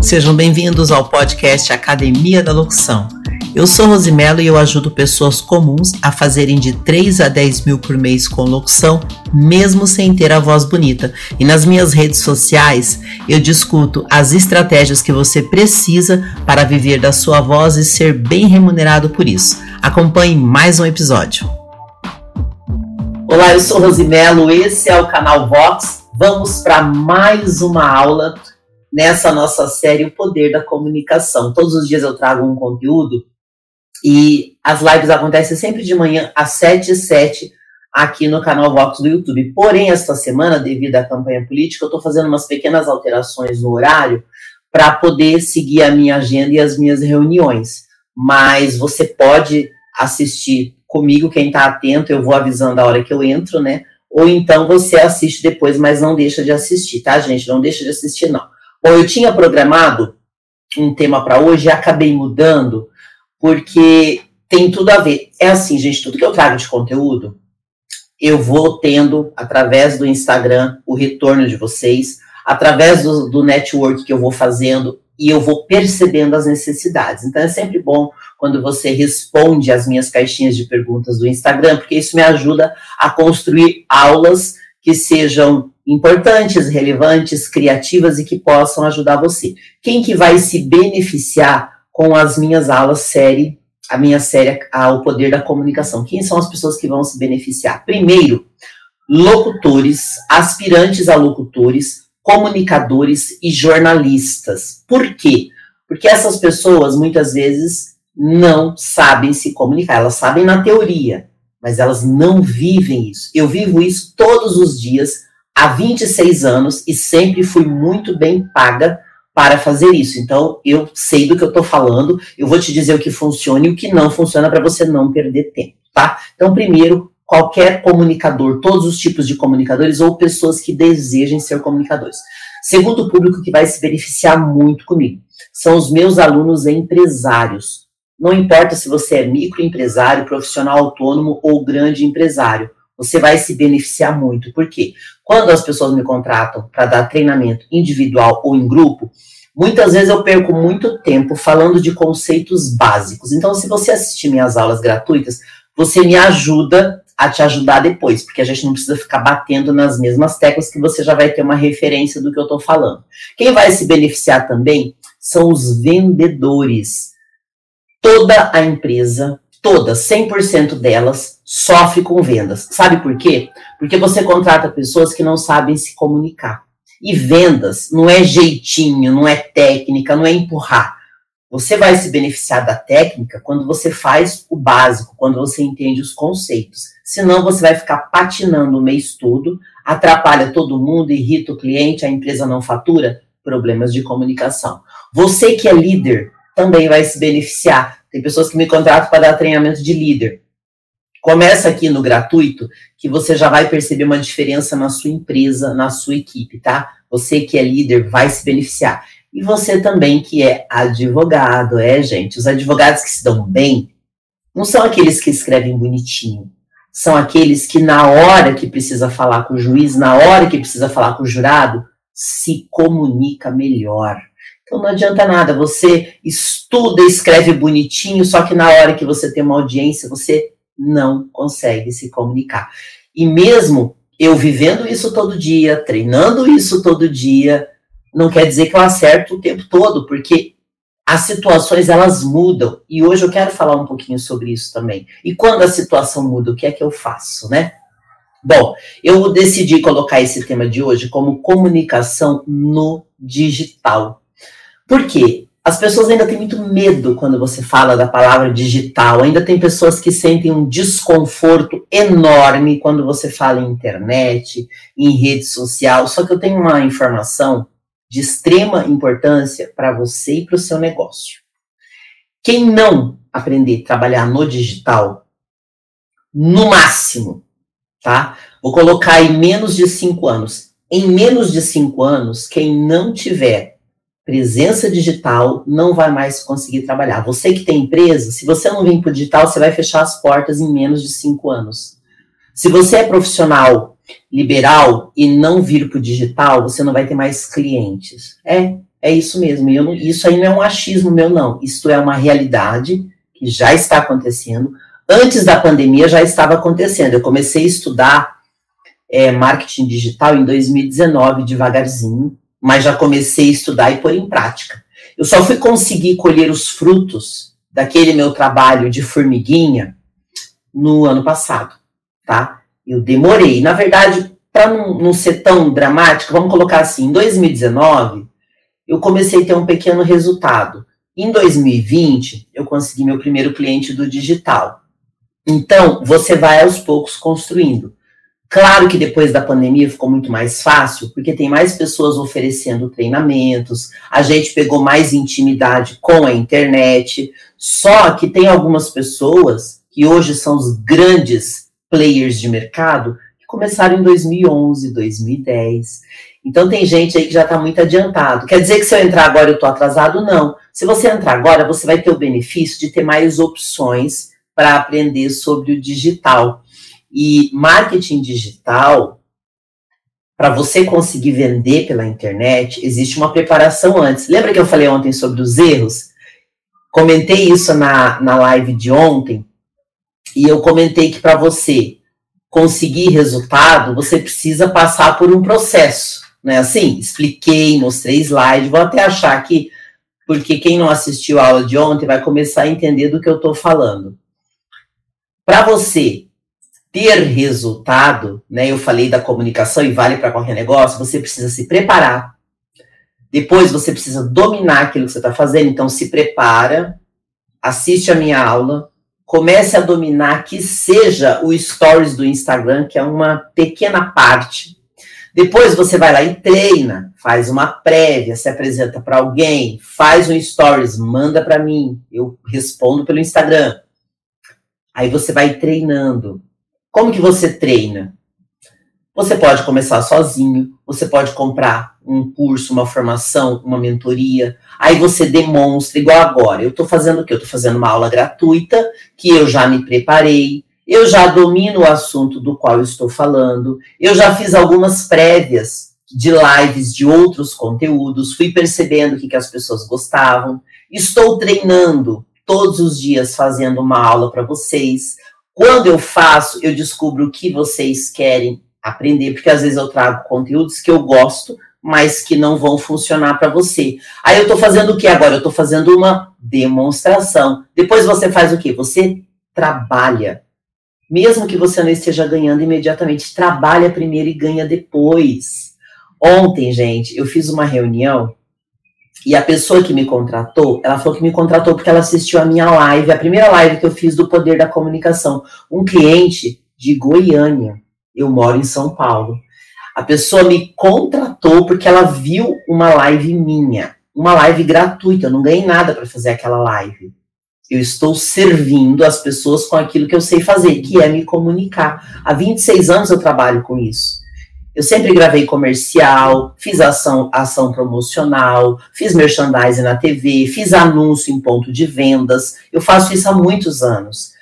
Sejam bem-vindos ao podcast Academia da Locução. Eu sou Rosimelo e eu ajudo pessoas comuns a fazerem de 3 a 10 mil por mês com locução, mesmo sem ter a voz bonita. E nas minhas redes sociais eu discuto as estratégias que você precisa para viver da sua voz e ser bem remunerado por isso. Acompanhe mais um episódio. Olá, eu sou Rosimelo, esse é o canal Vox. Vamos para mais uma aula nessa nossa série O Poder da Comunicação. Todos os dias eu trago um conteúdo e as lives acontecem sempre de manhã às 7 e 7 aqui no canal Vox do YouTube. Porém, esta semana, devido à campanha política, eu estou fazendo umas pequenas alterações no horário para poder seguir a minha agenda e as minhas reuniões. Mas você pode assistir comigo, quem está atento, eu vou avisando a hora que eu entro, né? Ou então você assiste depois, mas não deixa de assistir, tá, gente? Não deixa de assistir, não. Bom, eu tinha programado um tema para hoje e acabei mudando, porque tem tudo a ver. É assim, gente, tudo que eu trago de conteúdo, eu vou tendo, através do Instagram, o retorno de vocês, através do, do network que eu vou fazendo, e eu vou percebendo as necessidades. Então é sempre bom quando você responde as minhas caixinhas de perguntas do Instagram, porque isso me ajuda a construir aulas que sejam importantes, relevantes, criativas e que possam ajudar você. Quem que vai se beneficiar com as minhas aulas série, a minha série O Poder da Comunicação? Quem são as pessoas que vão se beneficiar? Primeiro, locutores, aspirantes a locutores, comunicadores e jornalistas. Por quê? Porque essas pessoas muitas vezes não sabem se comunicar, elas sabem na teoria, mas elas não vivem isso. Eu vivo isso todos os dias há 26 anos e sempre fui muito bem paga para fazer isso. Então, eu sei do que eu estou falando, eu vou te dizer o que funciona e o que não funciona para você não perder tempo, tá? Então, primeiro, qualquer comunicador, todos os tipos de comunicadores ou pessoas que desejem ser comunicadores. Segundo público que vai se beneficiar muito comigo, são os meus alunos empresários. Não importa se você é microempresário, profissional autônomo ou grande empresário, você vai se beneficiar muito. Por quê? Quando as pessoas me contratam para dar treinamento individual ou em grupo, muitas vezes eu perco muito tempo falando de conceitos básicos. Então, se você assistir minhas aulas gratuitas, você me ajuda a te ajudar depois, porque a gente não precisa ficar batendo nas mesmas teclas que você já vai ter uma referência do que eu estou falando. Quem vai se beneficiar também são os vendedores toda a empresa, toda, 100% delas, sofre com vendas. Sabe por quê? Porque você contrata pessoas que não sabem se comunicar. E vendas não é jeitinho, não é técnica, não é empurrar. Você vai se beneficiar da técnica quando você faz o básico, quando você entende os conceitos. Senão você vai ficar patinando o mês todo, atrapalha todo mundo, irrita o cliente, a empresa não fatura, problemas de comunicação. Você que é líder, também vai se beneficiar. Tem pessoas que me contratam para dar treinamento de líder. Começa aqui no gratuito, que você já vai perceber uma diferença na sua empresa, na sua equipe, tá? Você que é líder vai se beneficiar. E você também que é advogado, é, gente? Os advogados que se dão bem não são aqueles que escrevem bonitinho. São aqueles que, na hora que precisa falar com o juiz, na hora que precisa falar com o jurado, se comunica melhor. Então não adianta nada, você estuda, escreve bonitinho, só que na hora que você tem uma audiência, você não consegue se comunicar. E mesmo eu vivendo isso todo dia, treinando isso todo dia, não quer dizer que eu acerto o tempo todo, porque as situações elas mudam. E hoje eu quero falar um pouquinho sobre isso também. E quando a situação muda, o que é que eu faço, né? Bom, eu decidi colocar esse tema de hoje como comunicação no digital. Por quê? As pessoas ainda têm muito medo quando você fala da palavra digital. Ainda tem pessoas que sentem um desconforto enorme quando você fala em internet, em rede social. Só que eu tenho uma informação de extrema importância para você e para o seu negócio. Quem não aprender a trabalhar no digital, no máximo, tá? Vou colocar em menos de cinco anos. Em menos de cinco anos, quem não tiver presença digital, não vai mais conseguir trabalhar. Você que tem empresa, se você não vir para o digital, você vai fechar as portas em menos de cinco anos. Se você é profissional liberal e não vir para o digital, você não vai ter mais clientes. É, É isso mesmo. Eu, isso aí não é um achismo meu, não. Isto é uma realidade que já está acontecendo. Antes da pandemia já estava acontecendo. Eu comecei a estudar é, marketing digital em 2019, devagarzinho, mas já comecei a estudar e pôr em prática. Eu só fui conseguir colher os frutos daquele meu trabalho de formiguinha no ano passado, tá? Eu demorei. Na verdade, para não, não ser tão dramático, vamos colocar assim, em 2019, eu comecei a ter um pequeno resultado. Em 2020, eu consegui meu primeiro cliente do digital. Então, você vai aos poucos construindo. Claro que depois da pandemia ficou muito mais fácil, porque tem mais pessoas oferecendo treinamentos, a gente pegou mais intimidade com a internet. Só que tem algumas pessoas que hoje são os grandes players de mercado que começaram em 2011, 2010. Então tem gente aí que já está muito adiantado. Quer dizer que se eu entrar agora eu estou atrasado? Não. Se você entrar agora, você vai ter o benefício de ter mais opções para aprender sobre o digital. E marketing digital, para você conseguir vender pela internet, existe uma preparação antes. Lembra que eu falei ontem sobre os erros? Comentei isso na, na live de ontem, e eu comentei que para você conseguir resultado, você precisa passar por um processo, né? Assim, expliquei, mostrei slide, vou até achar aqui, porque quem não assistiu a aula de ontem vai começar a entender do que eu estou falando. Para você ter resultado, né? Eu falei da comunicação e vale para qualquer negócio, você precisa se preparar. Depois você precisa dominar aquilo que você está fazendo, então se prepara, assiste a minha aula, comece a dominar que seja o stories do Instagram, que é uma pequena parte. Depois você vai lá e treina, faz uma prévia, se apresenta para alguém, faz um stories, manda para mim, eu respondo pelo Instagram. Aí você vai treinando. Como que você treina? Você pode começar sozinho, você pode comprar um curso, uma formação, uma mentoria. Aí você demonstra, igual agora. Eu estou fazendo o quê? Eu estou fazendo uma aula gratuita, que eu já me preparei, eu já domino o assunto do qual eu estou falando, eu já fiz algumas prévias de lives de outros conteúdos, fui percebendo o que, que as pessoas gostavam, estou treinando todos os dias fazendo uma aula para vocês. Quando eu faço, eu descubro o que vocês querem aprender, porque às vezes eu trago conteúdos que eu gosto, mas que não vão funcionar para você. Aí eu estou fazendo o que agora? Eu estou fazendo uma demonstração. Depois você faz o que? Você trabalha. Mesmo que você não esteja ganhando imediatamente, trabalha primeiro e ganha depois. Ontem, gente, eu fiz uma reunião e a pessoa que me contratou, ela falou que me contratou porque ela assistiu a minha live, a primeira live que eu fiz do Poder da Comunicação. Um cliente de Goiânia. Eu moro em São Paulo. A pessoa me contratou porque ela viu uma live minha, uma live gratuita. Eu não ganhei nada para fazer aquela live. Eu estou servindo as pessoas com aquilo que eu sei fazer, que é me comunicar. Há 26 anos eu trabalho com isso. Eu sempre gravei comercial, fiz ação, ação promocional, fiz merchandising na TV, fiz anúncio em ponto de vendas. Eu faço isso há muitos anos.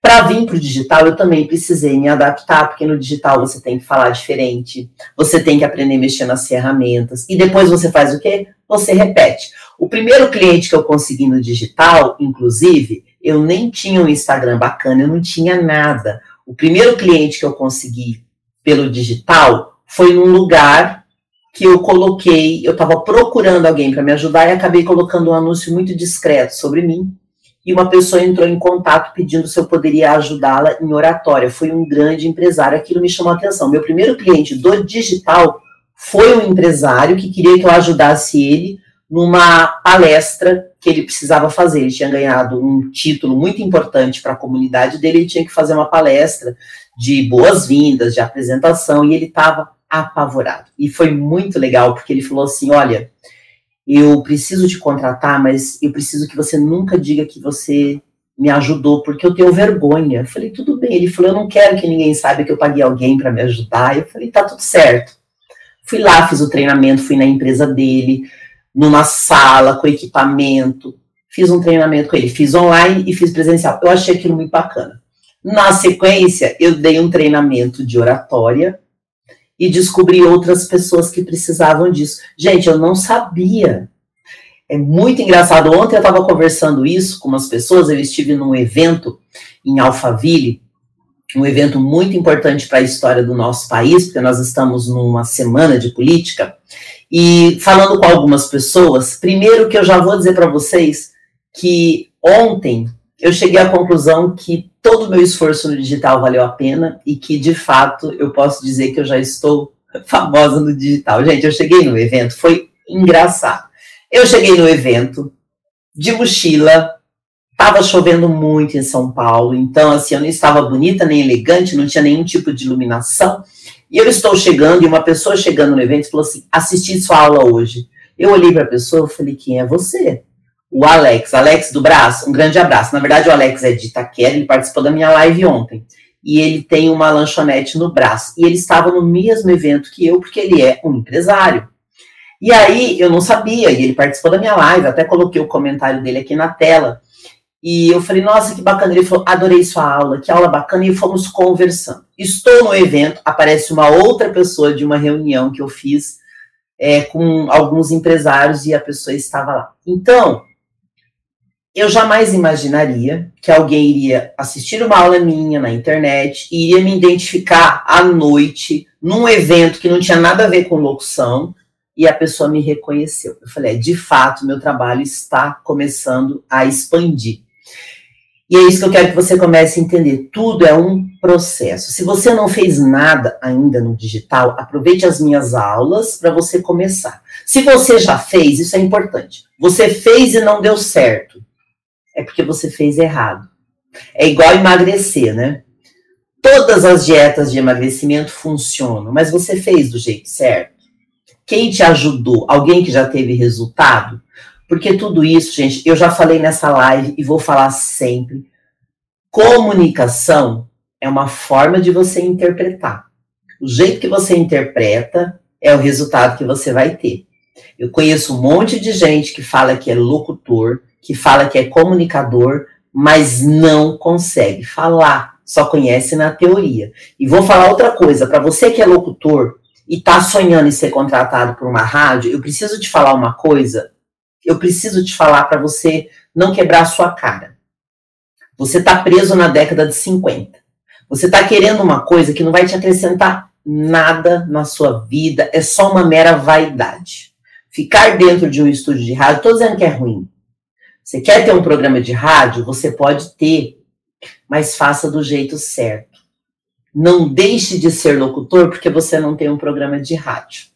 Para vir para o digital, eu também precisei me adaptar, porque no digital você tem que falar diferente, você tem que aprender a mexer nas ferramentas, e depois você faz o quê? Você repete. O primeiro cliente que eu consegui no digital, inclusive, eu nem tinha um Instagram bacana, eu não tinha nada. O primeiro cliente que eu consegui pelo digital foi num lugar que eu coloquei, eu estava procurando alguém para me ajudar e acabei colocando um anúncio muito discreto sobre mim. E uma pessoa entrou em contato pedindo se eu poderia ajudá-la em oratória. Foi um grande empresário, aquilo me chamou a atenção. Meu primeiro cliente do digital foi um empresário que queria que eu ajudasse ele numa palestra que ele precisava fazer. Ele tinha ganhado um título muito importante para a comunidade dele, ele tinha que fazer uma palestra de boas-vindas, de apresentação, e ele estava apavorado. E foi muito legal, porque ele falou assim: olha, eu preciso te contratar, mas eu preciso que você nunca diga que você me ajudou, porque eu tenho vergonha. Eu falei, tudo bem. Ele falou, eu não quero que ninguém saiba que eu paguei alguém para me ajudar. Eu falei, tá tudo certo. Fui lá, fiz o treinamento, fui na empresa dele, numa sala com equipamento, fiz um treinamento com ele, fiz online e fiz presencial. Eu achei aquilo muito bacana. Na sequência, eu dei um treinamento de oratória e descobri outras pessoas que precisavam disso. Gente, eu não sabia É muito engraçado. Ontem eu estava conversando isso com umas pessoas. Eu estive num evento em Alphaville, um evento muito importante para a história do nosso país, porque nós estamos numa semana de política. E falando com algumas pessoas, primeiro que eu já vou dizer para vocês que ontem eu cheguei à conclusão que todo o meu esforço no digital valeu a pena e que, de fato, eu posso dizer que eu já estou famosa no digital. Gente, eu cheguei no evento, foi engraçado. Eu cheguei no evento de mochila, estava chovendo muito em São Paulo, então assim, eu não estava bonita nem elegante, não tinha nenhum tipo de iluminação. E eu estou chegando e uma pessoa chegando no evento falou assim: "Assisti sua aula hoje". Eu olhei para a pessoa, e falei: "Quem é você?" O Alex, Alex do Braço, um grande abraço. Na verdade, o Alex é de Itaquera, ele participou da minha live ontem. E ele tem uma lanchonete no braço. E ele estava no mesmo evento que eu, porque ele é um empresário. E aí eu não sabia, e ele participou da minha live, até coloquei o comentário dele aqui na tela. E eu falei, nossa, que bacana. Ele falou, adorei sua aula, que aula bacana, e fomos conversando. Estou no evento, aparece uma outra pessoa de uma reunião que eu fiz é, com alguns empresários e a pessoa estava lá. Então, eu jamais imaginaria que alguém iria assistir uma aula minha na internet e iria me identificar à noite num evento que não tinha nada a ver com locução e a pessoa me reconheceu. Eu falei, é, de fato, meu trabalho está começando a expandir. E é isso que eu quero que você comece a entender. Tudo é um processo. Se você não fez nada ainda no digital, aproveite as minhas aulas para você começar. Se você já fez, isso é importante. Você fez e não deu certo. É porque você fez errado. É igual emagrecer, né? Todas as dietas de emagrecimento funcionam, mas você fez do jeito certo. Quem te ajudou? Alguém que já teve resultado? Porque tudo isso, gente, eu já falei nessa live e vou falar sempre. Comunicação é uma forma de você interpretar. O jeito que você interpreta é o resultado que você vai ter. Eu conheço um monte de gente que fala que é locutor, que fala que é comunicador, mas não consegue falar, só conhece na teoria. E vou falar outra coisa, para você que é locutor, e está sonhando em ser contratado por uma rádio, eu preciso te falar uma coisa. Eu preciso te falar para você não quebrar a sua cara. Você está preso na década de 50. Você está querendo uma coisa que não vai te acrescentar nada na sua vida, é só uma mera vaidade. Ficar dentro de um estúdio de rádio, estou dizendo que é ruim. Você quer ter um programa de rádio? Você pode ter, mas faça do jeito certo. Não deixe de ser locutor porque você não tem um programa de rádio.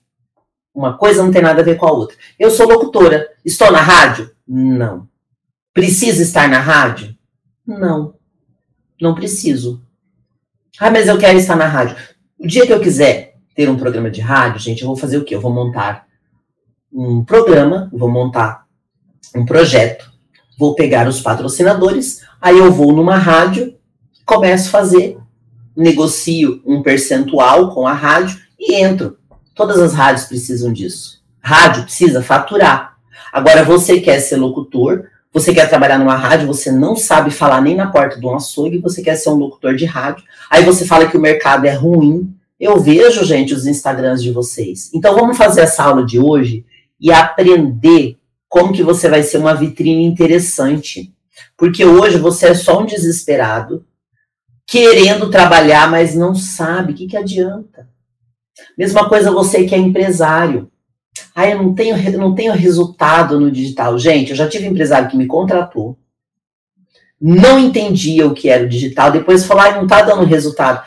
Uma coisa não tem nada a ver com a outra. Eu sou locutora. Estou na rádio? Não. Preciso estar na rádio? Não. Não preciso. Ah, mas eu quero estar na rádio. O dia que eu quiser ter um programa de rádio, gente, eu vou fazer o quê? Eu vou montar um programa, vou montar um projeto, vou pegar os patrocinadores, aí eu vou numa rádio, começo a fazer negocio um percentual com a rádio e entro. Todas as rádios precisam disso. Rádio precisa faturar. Agora, você quer ser locutor, você quer trabalhar numa rádio, você não sabe falar nem na porta de um açougue, você quer ser um locutor de rádio, aí você fala que o mercado é ruim. Eu vejo, gente, os Instagrams de vocês. Então, vamos fazer essa aula de hoje e aprender como que você vai ser uma vitrine interessante. Porque hoje você é só um desesperado querendo trabalhar, mas não sabe, o que, que adianta? Mesma coisa você que é empresário. Ah, eu não tenho, não tenho resultado no digital. Gente, eu já tive empresário que me contratou, não entendia o que era o digital, depois falou, ah, não está dando resultado.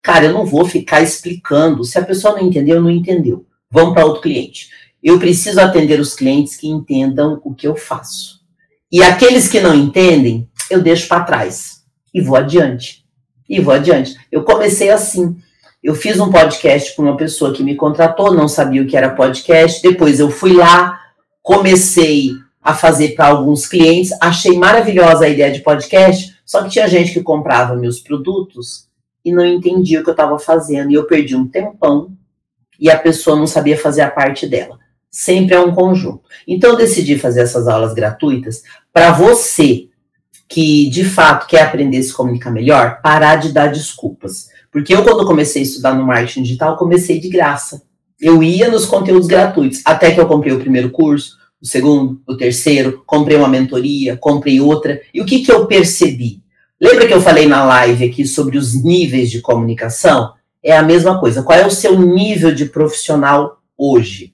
Cara, eu não vou ficar explicando. Se a pessoa não entendeu, não entendeu. Vamos para outro cliente. Eu preciso atender os clientes que entendam o que eu faço. E aqueles que não entendem, eu deixo para trás e vou adiante e vou adiante. Eu comecei assim. Eu fiz um podcast com uma pessoa que me contratou, não sabia o que era podcast. Depois eu fui lá, comecei a fazer para alguns clientes, achei maravilhosa a ideia de podcast, só que tinha gente que comprava meus produtos e não entendia o que eu estava fazendo. E eu perdi um tempão e a pessoa não sabia fazer a parte dela. Sempre é um conjunto. Então eu decidi fazer essas aulas gratuitas para você que de fato quer aprender a se comunicar melhor, parar de dar desculpas. Porque eu, quando comecei a estudar no marketing digital, comecei de graça. Eu ia nos conteúdos gratuitos, até que eu comprei o primeiro curso. o segundo, o terceiro, comprei uma mentoria, comprei outra. E o que, que eu percebi? Lembra que eu falei na live aqui sobre os níveis de comunicação? É a mesma coisa. Qual é o seu nível de profissional hoje?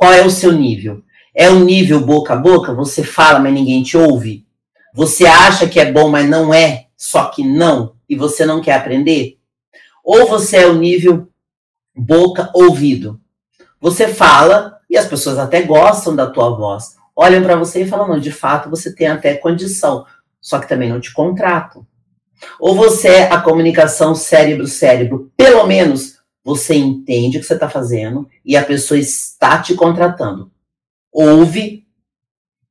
Qual é o seu nível? É um nível boca a boca? Você fala, mas ninguém te ouve? Você acha que é bom, mas não é? Só que não? E você não quer aprender? Ou você é o nível boca-ouvido? Você fala e as pessoas até gostam da tua voz. Olham para você e falam: não, de fato você tem até condição, só que também não te contratam. Ou você é a comunicação cérebro-cérebro, pelo menos você entende o que você está fazendo e a pessoa está te contratando. Houve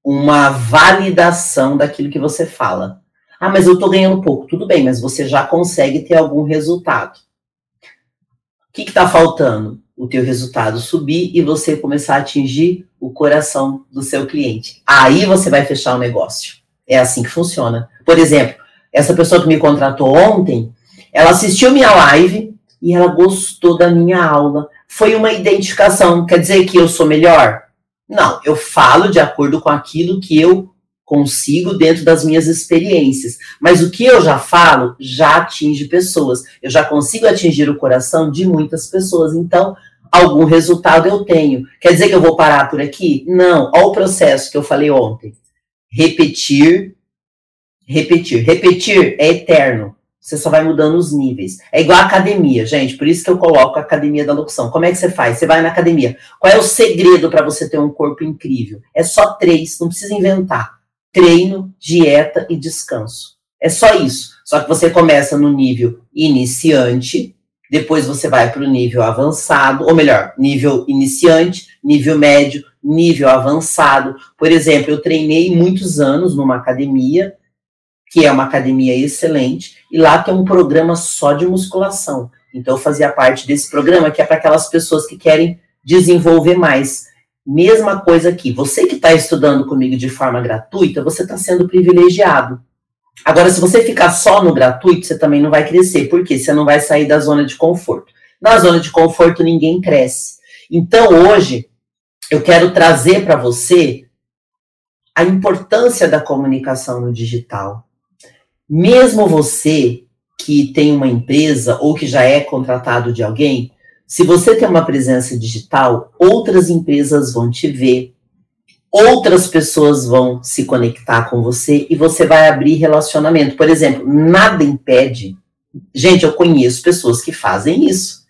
uma validação daquilo que você fala. Ah, mas eu estou ganhando pouco. Tudo bem, mas você já consegue ter algum resultado. O que está faltando? o teu resultado subir e você começar a atingir o coração do seu cliente. Aí você vai fechar o negócio. É assim que funciona. Por exemplo, essa pessoa que me contratou ontem, ela assistiu minha live e ela gostou da minha aula. Foi uma identificação. Quer dizer que eu sou melhor? Não, eu falo de acordo com aquilo que eu consigo dentro das minhas experiências. Mas o que eu já falo já atinge pessoas. Eu já consigo atingir o coração de muitas pessoas. Então, algum resultado eu tenho. Quer dizer que eu vou parar por aqui? Não. Olha o processo que eu falei ontem. Repetir, repetir. Repetir é eterno. Você só vai mudando os níveis. É igual a academia, gente. Por isso que eu coloco a academia da locução. Como é que você faz? Você vai na academia. Qual é o segredo para você ter um corpo incrível? É só três, não precisa inventar. Treino, dieta e descanso. É só isso. Só que você começa no nível iniciante, depois você vai para o nível avançado, ou melhor, nível iniciante, nível médio, nível avançado. Por exemplo, eu treinei muitos anos numa academia, que é uma academia excelente, e lá tem um programa só de musculação. Então eu fazia parte desse programa, que é para aquelas pessoas que querem desenvolver mais. Mesma coisa aqui, você que está estudando comigo de forma gratuita, você está sendo privilegiado. Agora, se você ficar só no gratuito, você também não vai crescer, porque você não vai sair da zona de conforto. Na zona de conforto, ninguém cresce. Então, hoje, eu quero trazer para você a importância da comunicação no digital. Mesmo você que tem uma empresa ou que já é contratado de alguém, se você tem uma presença digital, outras empresas vão te ver, outras pessoas vão se conectar com você e você vai abrir relacionamento. Por exemplo, nada impede. Gente, eu conheço pessoas que fazem isso.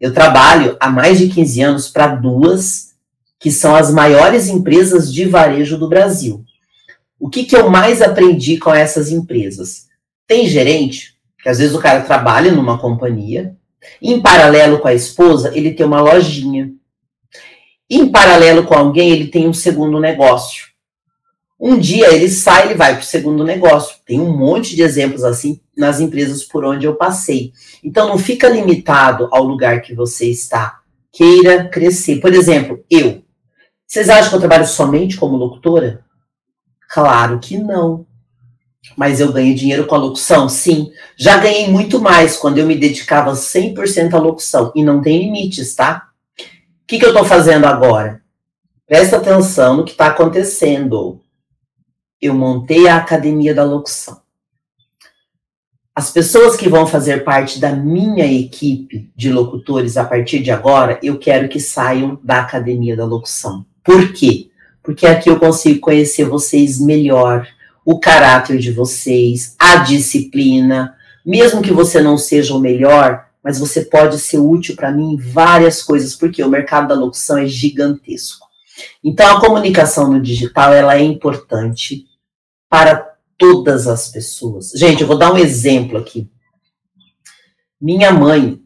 Eu trabalho há mais de 15 anos para duas que são as maiores empresas de varejo do Brasil. O que, que eu mais aprendi com essas empresas? Tem gerente, que às vezes o cara trabalha numa companhia, em paralelo com a esposa, ele tem uma lojinha em paralelo com alguém, ele tem um segundo negócio. Um dia ele sai, ele vai para o segundo negócio. Tem um monte de exemplos assim nas empresas por onde eu passei. Então não fica limitado ao lugar que você está. Queira crescer. Por exemplo, eu. Vocês acham que eu trabalho somente como locutora? Claro que não. Mas eu ganho dinheiro com a locução? Sim. Já ganhei muito mais quando eu me dedicava 100% à locução. E não tem limites, tá? que, que eu estou fazendo agora? Presta atenção no que está acontecendo. Eu montei a Academia da Locução. As pessoas que vão fazer parte da minha equipe de locutores a partir de agora, eu quero que saiam da Academia da Locução. Por quê? Porque aqui eu consigo conhecer vocês melhor, o caráter de vocês, a disciplina. Mesmo que você não seja o melhor, mas você pode ser útil para mim em várias coisas, porque o mercado da locução é gigantesco. Então, a comunicação no digital ela é importante para todas as pessoas. Gente, eu vou dar um exemplo aqui. Minha mãe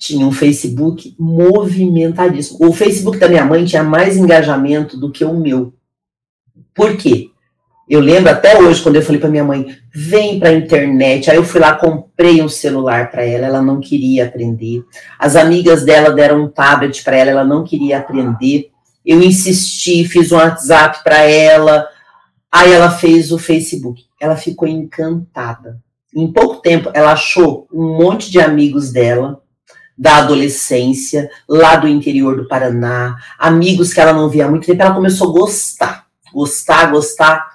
tinha um Facebook movimentadíssimo. O Facebook da minha mãe tinha mais engajamento do que o meu. Por quê? Eu lembro até hoje, quando eu falei para minha mãe, vem para a internet. Aí eu fui lá, comprei um celular para ela, ela não queria aprender. As amigas dela deram um tablet para ela, ela não queria aprender. Eu insisti, fiz um WhatsApp para ela. Aí ela fez o Facebook. Ela ficou encantada. Em pouco tempo, ela achou um monte de amigos dela da adolescência, lá do interior do Paraná, amigos que ela não via há muito tempo, ela começou a gostar, gostar, gostar.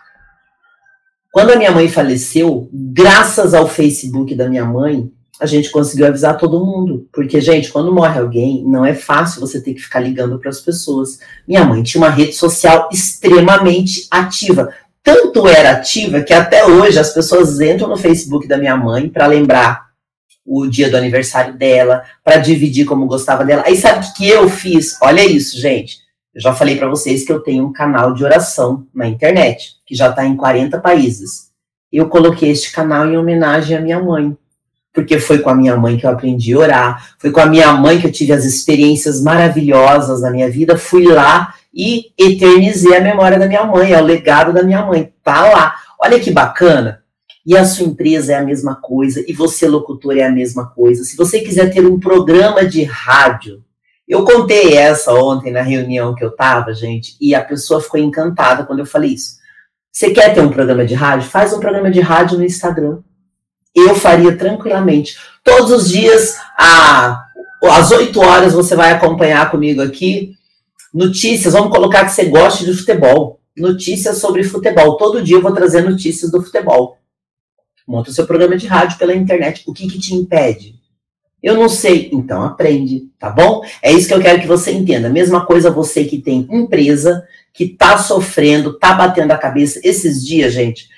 Quando a minha mãe faleceu, graças ao Facebook da minha mãe, a gente conseguiu avisar todo mundo. Porque, gente, quando morre alguém, não é fácil você ter que ficar ligando para as pessoas. Minha mãe tinha uma rede social extremamente ativa. Tanto era ativa que até hoje as pessoas entram no Facebook da minha mãe para lembrar o dia do aniversário dela, para dividir como gostava dela. Aí sabe o que eu fiz? Olha isso, gente. Eu já falei para vocês que eu tenho um canal de oração na internet, que já está em 40 países. Eu coloquei este canal em homenagem à minha mãe porque foi com a minha mãe que eu aprendi a orar, foi com a minha mãe que eu tive as experiências maravilhosas na minha vida, fui lá e eternizei a memória da minha mãe, é o legado da minha mãe, tá lá. Olha que bacana. E a sua empresa é a mesma coisa, e você, locutor, é a mesma coisa. Se você quiser ter um programa de rádio, eu contei essa ontem na reunião que eu tava, gente, e a pessoa ficou encantada quando eu falei isso. Você quer ter um programa de rádio? Faz um programa de rádio no Instagram eu faria tranquilamente. Todos os dias, às 8 horas, você vai acompanhar comigo aqui notícias. Vamos colocar que você goste de futebol. Notícias sobre futebol. Todo dia eu vou trazer notícias do futebol. Monta o seu programa de rádio pela internet. O que, que te impede? Eu não sei, então aprende, tá bom? É isso que eu quero que você entenda. Mesma coisa você que tem empresa, que tá sofrendo, tá batendo a cabeça. Esses dias, gente,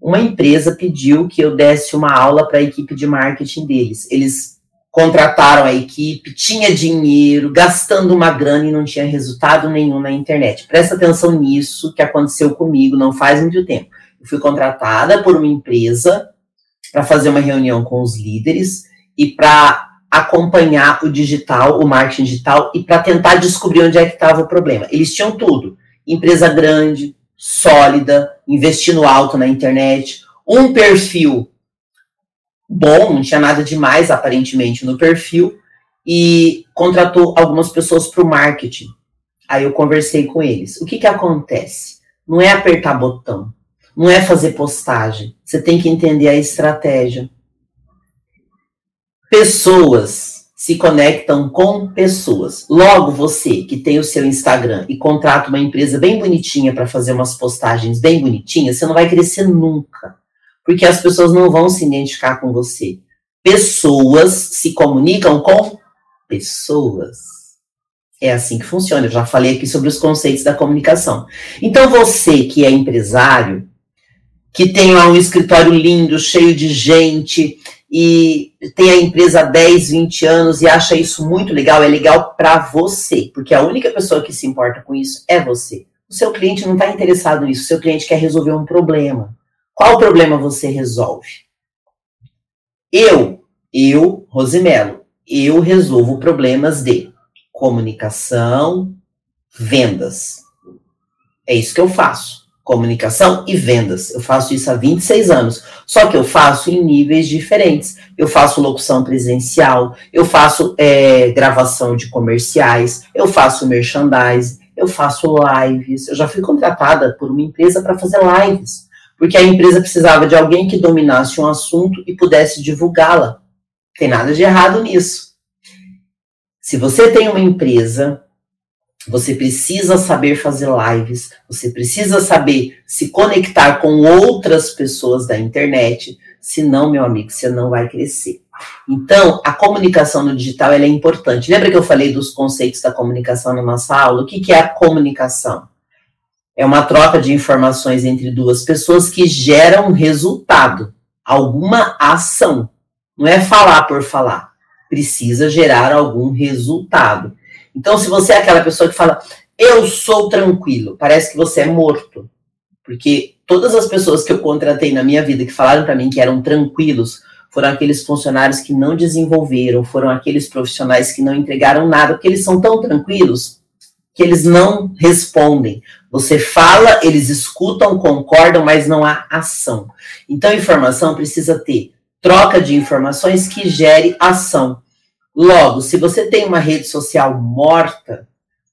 uma empresa pediu que eu desse uma aula para a equipe de marketing deles. Eles contrataram a equipe, tinha dinheiro, gastando uma grana e não tinha resultado nenhum na internet. Presta atenção nisso que aconteceu comigo não faz muito tempo. Eu fui contratada por uma empresa para fazer uma reunião com os líderes e para acompanhar o digital, o marketing digital e para tentar descobrir onde é que estava o problema. Eles tinham tudo: empresa grande, sólida, investindo alto na internet, um perfil bom, não tinha nada demais aparentemente no perfil, e contratou algumas pessoas para o marketing. Aí eu conversei com eles. O que, que acontece? Não é apertar botão, não é fazer postagem. Você tem que entender a estratégia. Pessoas se conectam com pessoas. Logo, você que tem o seu Instagram e contrata uma empresa bem bonitinha para fazer umas postagens bem bonitinhas, você não vai crescer nunca. Porque as pessoas não vão se identificar com você. Pessoas se comunicam com pessoas. É assim que funciona. Eu já falei aqui sobre os conceitos da comunicação. Então, você que é empresário, que tem lá um escritório lindo, cheio de gente, e tem a empresa há 10, 20 anos e acha isso muito legal, é legal para você, porque a única pessoa que se importa com isso é você. O seu cliente não está interessado nisso, o seu cliente quer resolver um problema. Qual problema você resolve? Eu, eu, Rosimelo, eu resolvo problemas de comunicação, vendas. É isso que eu faço comunicação e vendas. Eu faço isso há 26 anos. Só que eu faço em níveis diferentes. Eu faço locução presencial, eu faço é, gravação de comerciais, eu faço merchandising, eu faço lives. Eu já fui contratada por uma empresa para fazer lives, porque a empresa precisava de alguém que dominasse um assunto e pudesse divulgá-la. Tem nada de errado nisso. Se você tem uma empresa você precisa saber fazer lives, você precisa saber se conectar com outras pessoas da internet, senão, meu amigo, você não vai crescer. Então, a comunicação no digital é importante. Lembra que eu falei dos conceitos da comunicação na nossa aula? O que, que é a comunicação? É uma troca de informações entre duas pessoas que geram um resultado, alguma ação. Não é falar por falar. Precisa gerar algum resultado. Então, se você é aquela pessoa que fala, eu sou tranquilo, parece que você é morto. Porque todas as pessoas que eu contratei na minha vida que falaram para mim que eram tranquilos foram aqueles funcionários que não desenvolveram, foram aqueles profissionais que não entregaram nada, porque eles são tão tranquilos que eles não respondem. Você fala, eles escutam, concordam, mas não há ação. Então, informação precisa ter troca de informações que gere ação. Logo, se você tem uma rede social morta,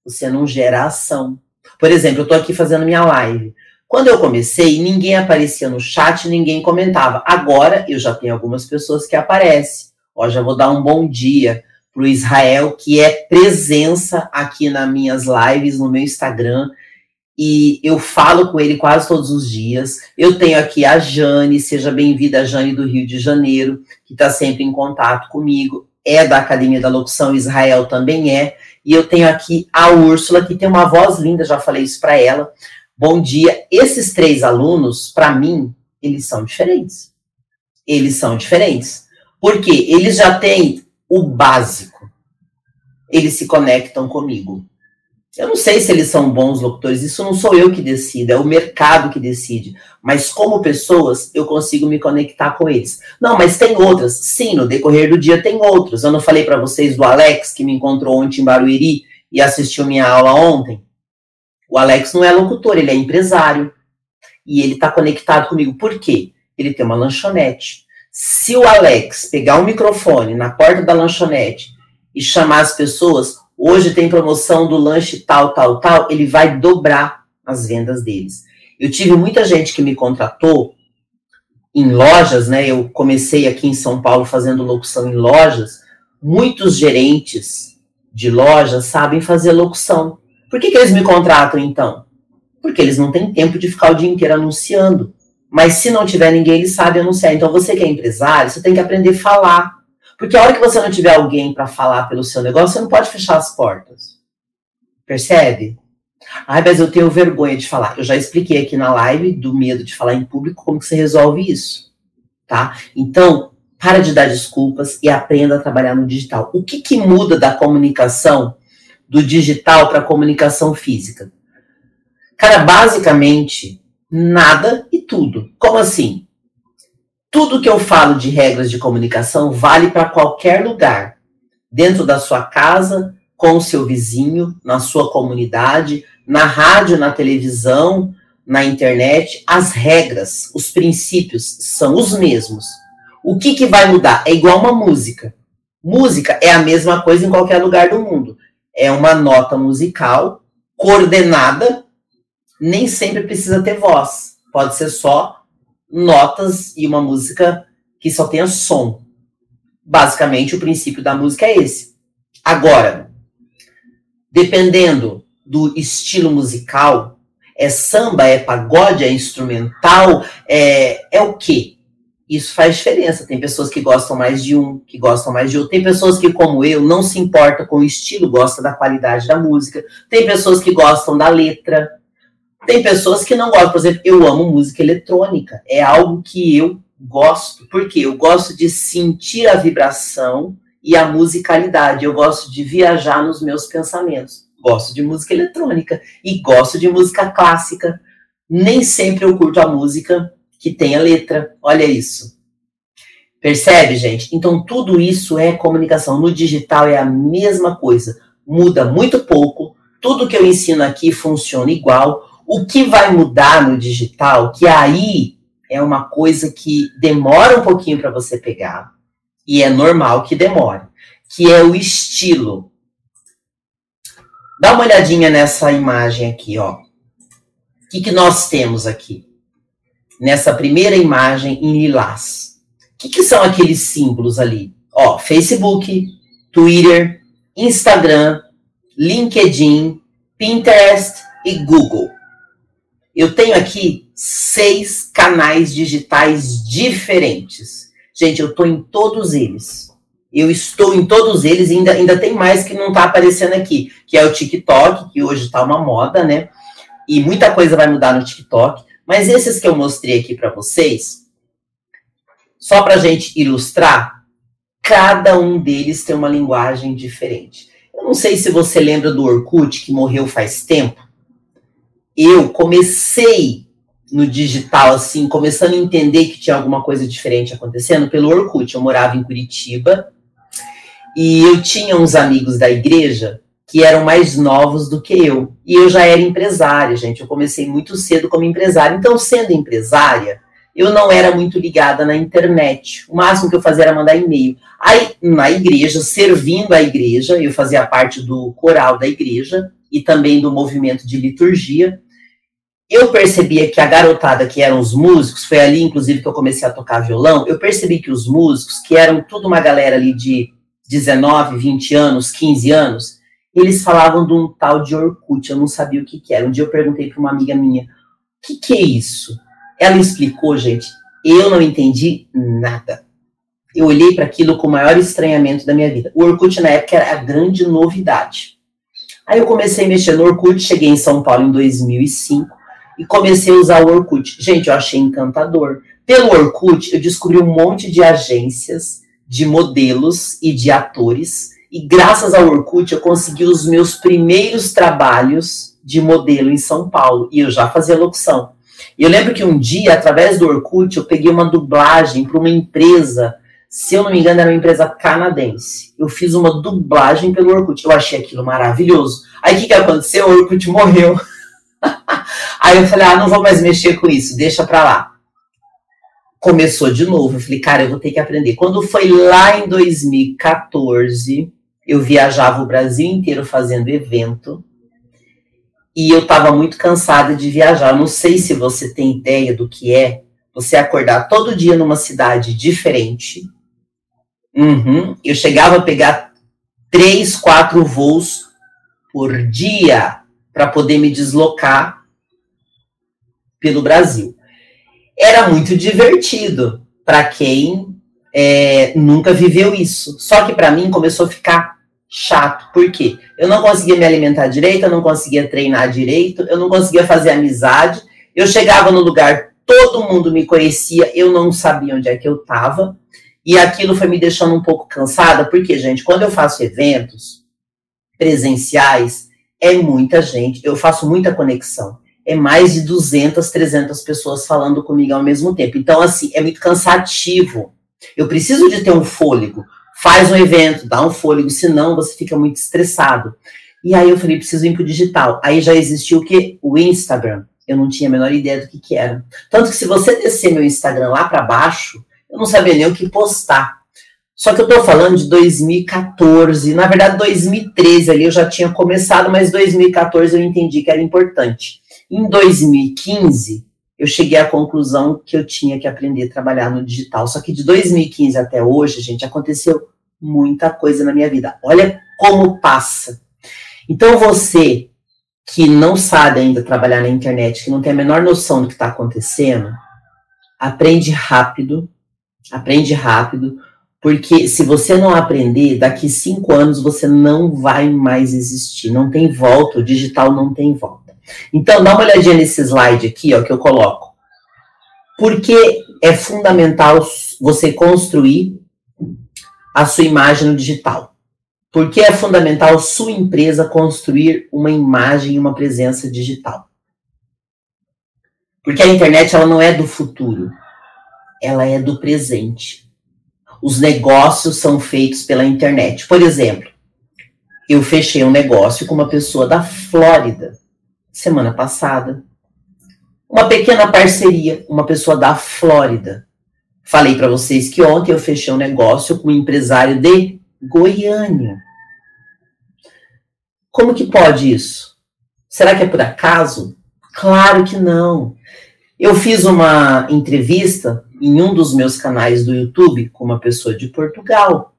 você não gera ação. Por exemplo, eu estou aqui fazendo minha live. Quando eu comecei, ninguém aparecia no chat, ninguém comentava. Agora eu já tenho algumas pessoas que aparecem. Ó, já vou dar um bom dia. para o Israel, que é presença aqui nas minhas lives, no meu Instagram. E eu falo com ele quase todos os dias. Eu tenho aqui a Jane, seja bem-vinda, a Jane do Rio de Janeiro, que está sempre em contato comigo. É da Academia da Locução, Israel também é. E eu tenho aqui a Úrsula, que tem uma voz linda, já falei isso para ela. Bom dia. Esses três alunos, para mim, eles são diferentes. Eles são diferentes. Porque eles já têm o básico. Eles se conectam comigo. Eu não sei se eles são bons locutores, isso não sou eu que decido, é o mercado que decide. Mas como pessoas, eu consigo me conectar com eles. Não, mas tem outras. Sim, no decorrer do dia tem outros. Eu não falei para vocês do Alex, que me encontrou ontem em Barueri e assistiu minha aula ontem? O Alex não é locutor, ele é empresário. E ele está conectado comigo. Por quê? Ele tem uma lanchonete. Se o Alex pegar um microfone na porta da lanchonete e chamar as pessoas, hoje tem promoção do lanche tal, tal, tal, ele vai dobrar as vendas deles. Eu tive muita gente que me contratou em lojas, né? Eu comecei aqui em São Paulo fazendo locução em lojas. Muitos gerentes de lojas sabem fazer locução. Por que, que eles me contratam então? Porque eles não têm tempo de ficar o dia inteiro anunciando. Mas se não tiver ninguém, eles sabem anunciar. Então você que é empresário, você tem que aprender a falar. Porque a hora que você não tiver alguém para falar pelo seu negócio, você não pode fechar as portas. Percebe? Ai, mas eu tenho vergonha de falar. Eu já expliquei aqui na live do medo de falar em público como que você resolve isso, tá? Então, para de dar desculpas e aprenda a trabalhar no digital. O que, que muda da comunicação do digital para a comunicação física? Cara, basicamente, nada e tudo. Como assim? Tudo que eu falo de regras de comunicação vale para qualquer lugar. Dentro da sua casa, com o seu vizinho, na sua comunidade, na rádio, na televisão, na internet, as regras, os princípios são os mesmos. O que, que vai mudar? É igual uma música. Música é a mesma coisa em qualquer lugar do mundo é uma nota musical coordenada, nem sempre precisa ter voz. Pode ser só notas e uma música que só tenha som. Basicamente, o princípio da música é esse. Agora, dependendo do estilo musical, é samba, é pagode, é instrumental, é, é o quê? isso faz diferença. Tem pessoas que gostam mais de um, que gostam mais de outro. Tem pessoas que, como eu, não se importa com o estilo, gosta da qualidade da música. Tem pessoas que gostam da letra. Tem pessoas que não gostam. Por exemplo, eu amo música eletrônica. É algo que eu gosto. Porque eu gosto de sentir a vibração e a musicalidade. Eu gosto de viajar nos meus pensamentos. Gosto de música eletrônica e gosto de música clássica. Nem sempre eu curto a música que tem a letra. Olha isso. Percebe, gente? Então, tudo isso é comunicação. No digital é a mesma coisa. Muda muito pouco. Tudo que eu ensino aqui funciona igual. O que vai mudar no digital, que aí é uma coisa que demora um pouquinho para você pegar, e é normal que demore, que é o estilo. Dá uma olhadinha nessa imagem aqui, ó. O que, que nós temos aqui? nessa primeira imagem em lilás. O que, que são aqueles símbolos ali? Ó, Facebook, Twitter, Instagram, LinkedIn, Pinterest e Google. Eu tenho aqui seis canais digitais diferentes. Gente, eu estou em todos eles. Eu estou em todos eles ainda, ainda tem mais que não está aparecendo aqui, que é o TikTok, que hoje está uma moda, né? E muita coisa vai mudar no TikTok. Mas esses que eu mostrei aqui para vocês, só para gente ilustrar, cada um deles tem uma linguagem diferente. Eu não sei se você lembra do Orkut, que morreu faz tempo. Eu comecei no digital, assim, começando a entender que tinha alguma coisa diferente acontecendo pelo Orkut. Eu morava em Curitiba e eu tinha uns amigos da igreja que eram mais novos do que eu. E eu já era empresária, gente. Eu comecei muito cedo como empresária. Então, sendo empresária, eu não era muito ligada na internet. O máximo que eu fazia era mandar e-mail. Aí, na igreja, servindo a igreja, eu fazia parte do coral da igreja e também do movimento de liturgia. Eu percebia que a garotada que eram os músicos, foi ali inclusive que eu comecei a tocar violão, eu percebi que os músicos, que eram tudo uma galera ali de 19, 20 anos, 15 anos, eles falavam de um tal de Orkut, eu não sabia o que, que era. Um dia eu perguntei para uma amiga minha, o que, que é isso? Ela explicou, gente, eu não entendi nada. Eu olhei para aquilo com o maior estranhamento da minha vida. O Orkut na época era a grande novidade. Aí eu comecei a mexer no Orkut, cheguei em São Paulo em 2005 e comecei a usar o Orkut. Gente, eu achei encantador. Pelo Orkut, eu descobri um monte de agências, de modelos e de atores. E graças ao Orkut, eu consegui os meus primeiros trabalhos de modelo em São Paulo. E eu já fazia locução. E eu lembro que um dia, através do Orkut, eu peguei uma dublagem para uma empresa se eu não me engano, era uma empresa canadense. Eu fiz uma dublagem pelo Orkut. Eu achei aquilo maravilhoso. Aí o que, que aconteceu? O Orkut morreu. Aí eu falei, ah, não vou mais mexer com isso, deixa pra lá. Começou de novo. Eu falei, cara, eu vou ter que aprender. Quando foi lá em 2014, eu viajava o Brasil inteiro fazendo evento. E eu estava muito cansada de viajar. Não sei se você tem ideia do que é você acordar todo dia numa cidade diferente Uhum. Eu chegava a pegar três, quatro voos por dia para poder me deslocar pelo Brasil. Era muito divertido para quem é, nunca viveu isso. Só que para mim começou a ficar chato. Por quê? Eu não conseguia me alimentar direito, eu não conseguia treinar direito, eu não conseguia fazer amizade. Eu chegava no lugar, todo mundo me conhecia, eu não sabia onde é que eu estava. E aquilo foi me deixando um pouco cansada, porque, gente, quando eu faço eventos presenciais, é muita gente, eu faço muita conexão. É mais de 200, 300 pessoas falando comigo ao mesmo tempo. Então, assim, é muito cansativo. Eu preciso de ter um fôlego. Faz um evento, dá um fôlego, senão você fica muito estressado. E aí eu falei, preciso ir pro digital. Aí já existiu o que? O Instagram. Eu não tinha a menor ideia do que, que era. Tanto que se você descer meu Instagram lá para baixo, eu não sabia nem o que postar. Só que eu tô falando de 2014, na verdade 2013 ali eu já tinha começado, mas 2014 eu entendi que era importante. Em 2015 eu cheguei à conclusão que eu tinha que aprender a trabalhar no digital. Só que de 2015 até hoje, gente, aconteceu muita coisa na minha vida. Olha como passa. Então você que não sabe ainda trabalhar na internet, que não tem a menor noção do que está acontecendo, aprende rápido, Aprende rápido, porque se você não aprender, daqui cinco anos você não vai mais existir. Não tem volta, o digital não tem volta. Então, dá uma olhadinha nesse slide aqui, ó, que eu coloco. Porque é fundamental você construir a sua imagem no digital? Porque é fundamental sua empresa construir uma imagem e uma presença digital? Porque a internet ela não é do futuro ela é do presente. Os negócios são feitos pela internet. Por exemplo, eu fechei um negócio com uma pessoa da Flórida semana passada. Uma pequena parceria, uma pessoa da Flórida. Falei para vocês que ontem eu fechei um negócio com um empresário de Goiânia. Como que pode isso? Será que é por acaso? Claro que não. Eu fiz uma entrevista em um dos meus canais do YouTube com uma pessoa de Portugal.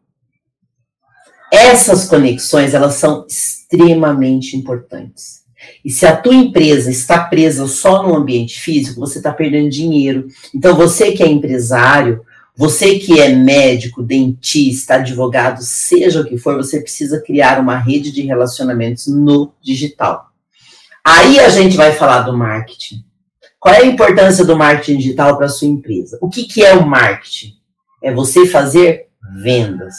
Essas conexões, elas são extremamente importantes. E se a tua empresa está presa só no ambiente físico, você está perdendo dinheiro. Então, você que é empresário, você que é médico, dentista, advogado, seja o que for, você precisa criar uma rede de relacionamentos no digital. Aí a gente vai falar do marketing. Qual é a importância do marketing digital para a sua empresa? O que, que é o marketing? É você fazer vendas.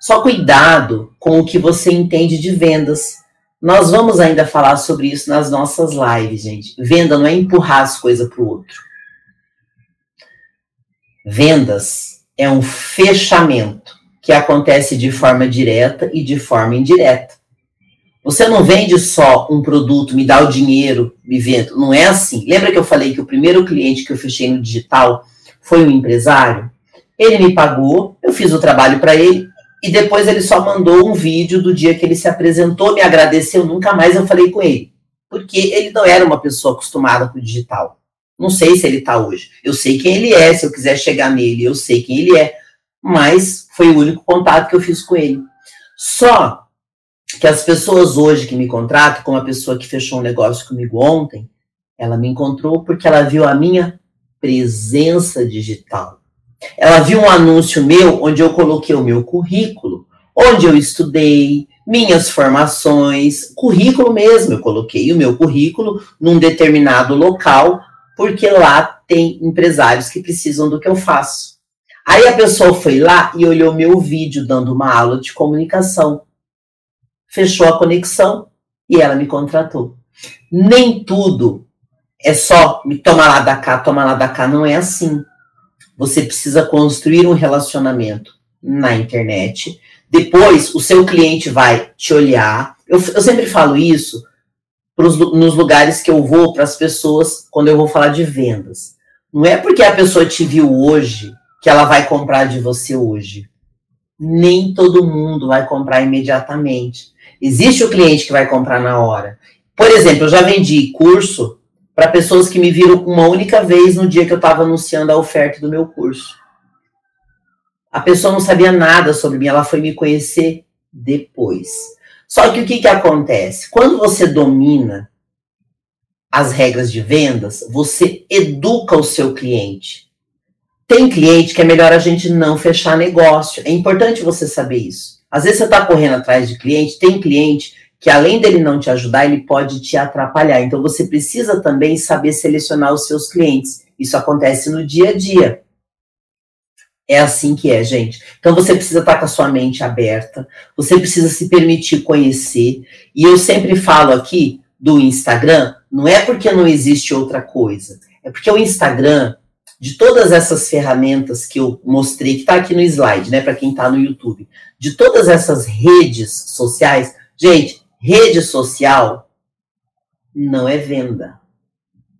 Só cuidado com o que você entende de vendas. Nós vamos ainda falar sobre isso nas nossas lives, gente. Venda não é empurrar as coisas para o outro. Vendas é um fechamento que acontece de forma direta e de forma indireta. Você não vende só um produto, me dá o dinheiro, me vendo. Não é assim. Lembra que eu falei que o primeiro cliente que eu fechei no digital foi um empresário? Ele me pagou, eu fiz o trabalho para ele e depois ele só mandou um vídeo do dia que ele se apresentou, me agradeceu, nunca mais eu falei com ele. Porque ele não era uma pessoa acostumada com o digital. Não sei se ele está hoje. Eu sei quem ele é, se eu quiser chegar nele, eu sei quem ele é. Mas Foi o único contato que eu fiz com ele. Só que as pessoas hoje que me contratam, como a pessoa que fechou um negócio comigo ontem, ela me encontrou porque ela viu a minha presença digital. Ela viu um anúncio meu onde eu coloquei o meu currículo, onde eu estudei, minhas formações, currículo mesmo. Eu coloquei o meu currículo num determinado local, porque lá tem empresários que precisam do que eu faço. Aí a pessoa foi lá e olhou meu vídeo dando uma aula de comunicação. Fechou a conexão e ela me contratou. Nem tudo é só me toma lá da cá, toma lá da cá. Não é assim. Você precisa construir um relacionamento na internet. Depois, o seu cliente vai te olhar. Eu, eu sempre falo isso pros, nos lugares que eu vou, para as pessoas, quando eu vou falar de vendas. Não é porque a pessoa te viu hoje que ela vai comprar de você hoje. Nem todo mundo vai comprar imediatamente. Existe o cliente que vai comprar na hora. Por exemplo, eu já vendi curso para pessoas que me viram uma única vez no dia que eu estava anunciando a oferta do meu curso. A pessoa não sabia nada sobre mim, ela foi me conhecer depois. Só que o que, que acontece? Quando você domina as regras de vendas, você educa o seu cliente. Tem cliente que é melhor a gente não fechar negócio. É importante você saber isso. Às vezes você está correndo atrás de cliente, tem cliente que além dele não te ajudar, ele pode te atrapalhar. Então você precisa também saber selecionar os seus clientes. Isso acontece no dia a dia. É assim que é, gente. Então você precisa estar com a sua mente aberta, você precisa se permitir conhecer. E eu sempre falo aqui do Instagram, não é porque não existe outra coisa, é porque o Instagram, de todas essas ferramentas que eu mostrei, que está aqui no slide, né, para quem está no YouTube, de todas essas redes sociais, gente, rede social não é venda.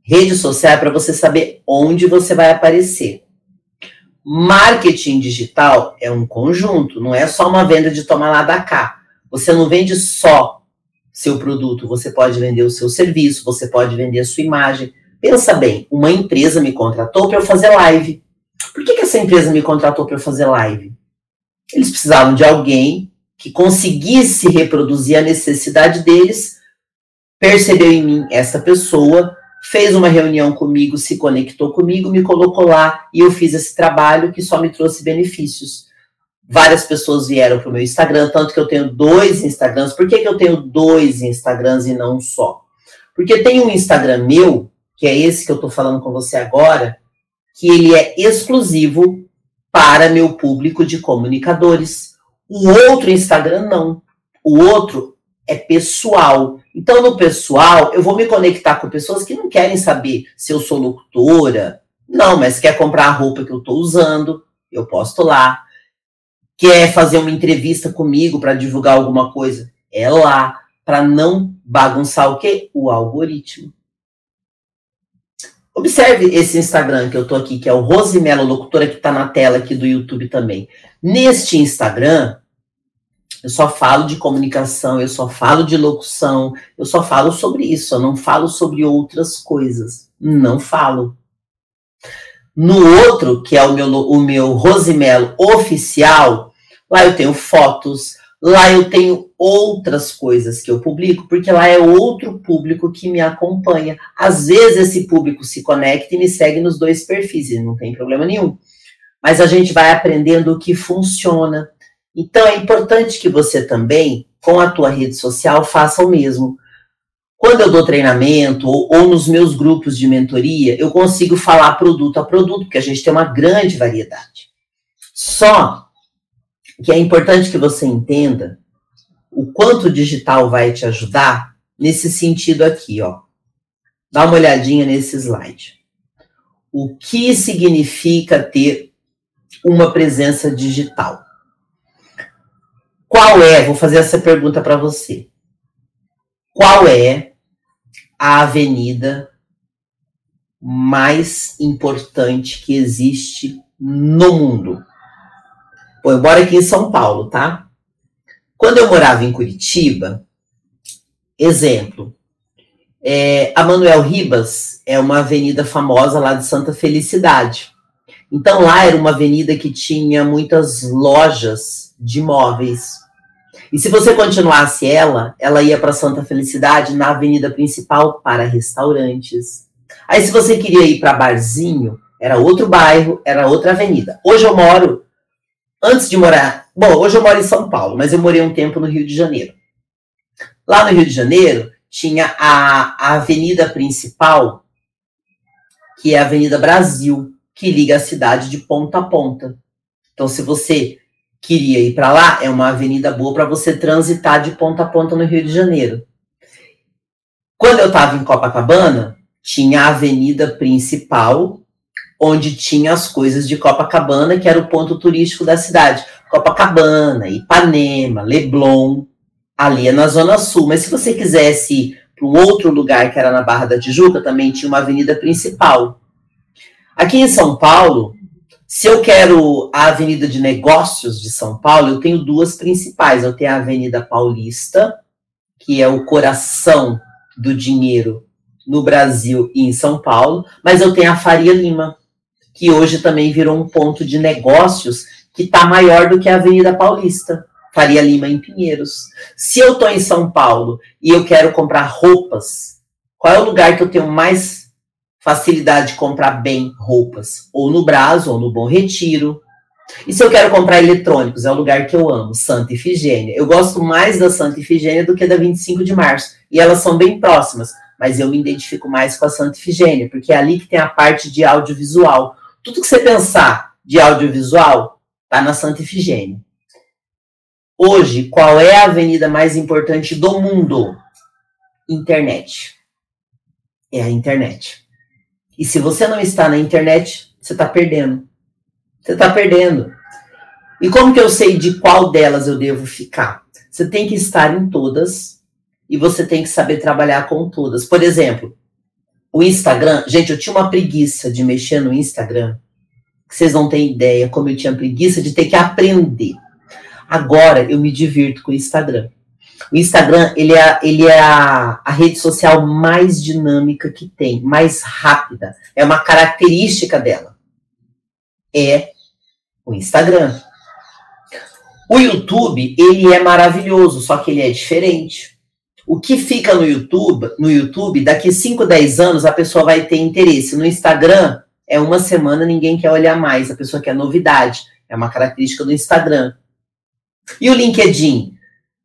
Rede social é para você saber onde você vai aparecer. Marketing digital é um conjunto, não é só uma venda de tomar lá da cá. Você não vende só seu produto, você pode vender o seu serviço, você pode vender a sua imagem. Pensa bem, uma empresa me contratou para eu fazer live. Por que, que essa empresa me contratou para eu fazer live? Eles precisavam de alguém que conseguisse reproduzir a necessidade deles, percebeu em mim essa pessoa, fez uma reunião comigo, se conectou comigo, me colocou lá e eu fiz esse trabalho que só me trouxe benefícios. Várias pessoas vieram para o meu Instagram, tanto que eu tenho dois Instagrams. Por que, que eu tenho dois Instagrams e não só? Porque tem um Instagram meu, que é esse que eu estou falando com você agora, que ele é exclusivo para meu público de comunicadores. O outro Instagram não. O outro é pessoal. Então, no pessoal, eu vou me conectar com pessoas que não querem saber se eu sou locutora. Não, mas quer comprar a roupa que eu estou usando, eu posto lá. Quer fazer uma entrevista comigo para divulgar alguma coisa, é lá. Para não bagunçar o quê? O algoritmo. Observe esse Instagram que eu tô aqui, que é o Rosimelo Locutora, que está na tela aqui do YouTube também. Neste Instagram, eu só falo de comunicação, eu só falo de locução, eu só falo sobre isso, eu não falo sobre outras coisas. Não falo. No outro, que é o meu, o meu Rosimelo oficial, lá eu tenho fotos, lá eu tenho outras coisas que eu publico, porque lá é outro público que me acompanha. Às vezes esse público se conecta e me segue nos dois perfis, e não tem problema nenhum. Mas a gente vai aprendendo o que funciona então é importante que você também, com a tua rede social, faça o mesmo. Quando eu dou treinamento ou, ou nos meus grupos de mentoria, eu consigo falar produto a produto, porque a gente tem uma grande variedade. Só que é importante que você entenda o quanto o digital vai te ajudar nesse sentido aqui, ó. Dá uma olhadinha nesse slide. O que significa ter uma presença digital? Qual é, vou fazer essa pergunta para você. Qual é a avenida mais importante que existe no mundo? Pô, eu moro aqui em São Paulo, tá? Quando eu morava em Curitiba, exemplo, é, a Manuel Ribas é uma avenida famosa lá de Santa Felicidade. Então lá era uma avenida que tinha muitas lojas de móveis. E se você continuasse ela, ela ia para Santa Felicidade na avenida principal para restaurantes. Aí se você queria ir para barzinho, era outro bairro, era outra avenida. Hoje eu moro antes de morar, bom, hoje eu moro em São Paulo, mas eu morei um tempo no Rio de Janeiro. Lá no Rio de Janeiro tinha a, a avenida principal, que é a Avenida Brasil, que liga a cidade de ponta a ponta. Então, se você queria ir para lá, é uma avenida boa para você transitar de ponta a ponta no Rio de Janeiro. Quando eu estava em Copacabana, tinha a avenida principal, onde tinha as coisas de Copacabana, que era o ponto turístico da cidade. Copacabana, Ipanema, Leblon, ali é na Zona Sul. Mas se você quisesse ir para um outro lugar, que era na Barra da Tijuca, também tinha uma avenida principal. Aqui em São Paulo, se eu quero a Avenida de Negócios de São Paulo, eu tenho duas principais. Eu tenho a Avenida Paulista, que é o coração do dinheiro no Brasil e em São Paulo, mas eu tenho a Faria Lima, que hoje também virou um ponto de negócios que está maior do que a Avenida Paulista. Faria Lima em Pinheiros. Se eu estou em São Paulo e eu quero comprar roupas, qual é o lugar que eu tenho mais facilidade de comprar bem roupas? Ou no Brasil, ou no Bom Retiro. E se eu quero comprar eletrônicos, é o lugar que eu amo, Santa Ifigênia. Eu gosto mais da Santa Ifigênia do que da 25 de março. E elas são bem próximas, mas eu me identifico mais com a Santa Ifigênia, porque é ali que tem a parte de audiovisual. Tudo que você pensar de audiovisual está na Santa Ifigênia. Hoje, qual é a avenida mais importante do mundo? Internet. É a internet. E se você não está na internet, você está perdendo. Você está perdendo. E como que eu sei de qual delas eu devo ficar? Você tem que estar em todas e você tem que saber trabalhar com todas. Por exemplo, o Instagram, gente, eu tinha uma preguiça de mexer no Instagram, que vocês não têm ideia como eu tinha preguiça de ter que aprender. Agora eu me divirto com o Instagram. O Instagram, ele é, ele é a, a rede social mais dinâmica que tem, mais rápida. É uma característica dela. É o Instagram. O YouTube, ele é maravilhoso, só que ele é diferente. O que fica no YouTube, no YouTube, daqui 5, 10 anos a pessoa vai ter interesse. No Instagram, é uma semana, ninguém quer olhar mais, a pessoa quer novidade. É uma característica do Instagram. E o LinkedIn?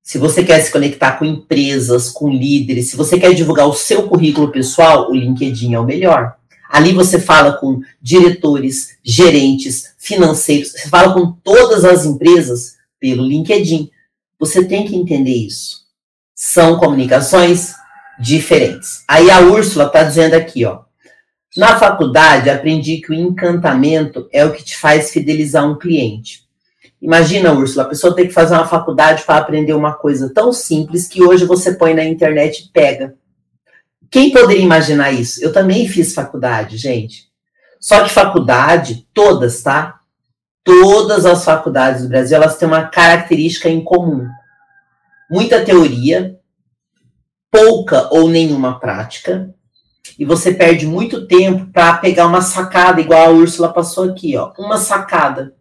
Se você quer se conectar com empresas, com líderes, se você quer divulgar o seu currículo pessoal, o LinkedIn é o melhor. Ali você fala com diretores, gerentes, financeiros, você fala com todas as empresas pelo LinkedIn. Você tem que entender isso são comunicações diferentes. Aí a Úrsula está dizendo aqui, ó. Na faculdade, aprendi que o encantamento é o que te faz fidelizar um cliente. Imagina, Úrsula, a pessoa tem que fazer uma faculdade para aprender uma coisa tão simples que hoje você põe na internet e pega. Quem poderia imaginar isso? Eu também fiz faculdade, gente. Só que faculdade, todas, tá? Todas as faculdades do Brasil, elas têm uma característica em comum muita teoria, pouca ou nenhuma prática, e você perde muito tempo para pegar uma sacada, igual a Úrsula passou aqui, ó, uma sacada.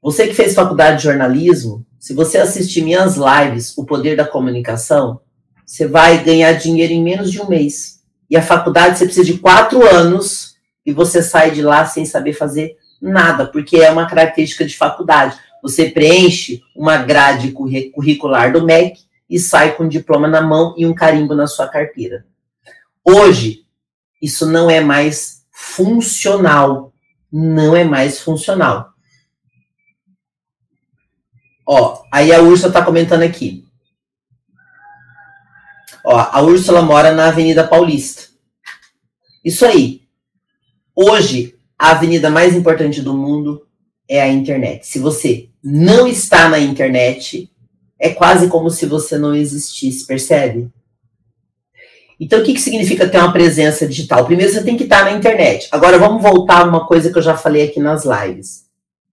Você que fez faculdade de jornalismo, se você assistir minhas lives, O Poder da Comunicação, você vai ganhar dinheiro em menos de um mês. E a faculdade você precisa de quatro anos e você sai de lá sem saber fazer nada, porque é uma característica de faculdade. Você preenche uma grade curricular do MEC e sai com o diploma na mão e um carimbo na sua carteira. Hoje, isso não é mais funcional. Não é mais funcional. Ó, aí a Úrsula está comentando aqui. Ó, a Úrsula mora na Avenida Paulista. Isso aí. Hoje, a avenida mais importante do mundo é a internet. Se você não está na internet, é quase como se você não existisse, percebe? Então, o que, que significa ter uma presença digital? Primeiro, você tem que estar na internet. Agora, vamos voltar a uma coisa que eu já falei aqui nas lives.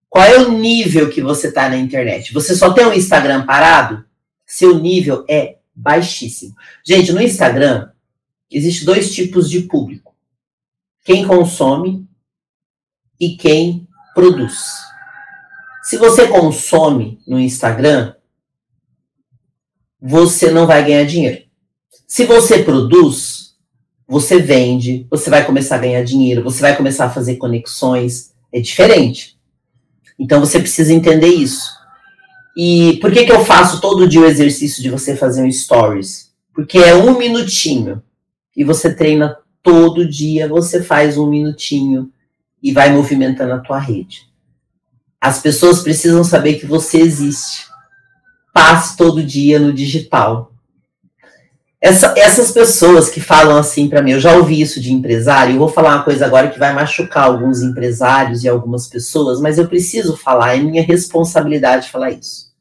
Qual é o nível que você está na internet? Você só tem um Instagram parado? Seu nível é baixíssimo. Gente, no Instagram, existe dois tipos de público. Quem consome e quem produz. Se você consome no Instagram, você não vai ganhar dinheiro. Se você produz, você vende, você vai começar a ganhar dinheiro, você vai começar a fazer conexões, é diferente. Então você precisa entender isso. E por que, que eu faço todo dia o exercício de você fazer um stories? Porque é um minutinho. E você treina todo dia, você faz um minutinho e vai movimentando a tua rede. As pessoas precisam saber que você existe. Passe todo dia no digital. Essa, essas pessoas que falam assim para mim, eu já ouvi isso de empresário, eu vou falar uma coisa agora que vai machucar alguns empresários e algumas pessoas, mas eu preciso falar, é minha responsabilidade falar isso.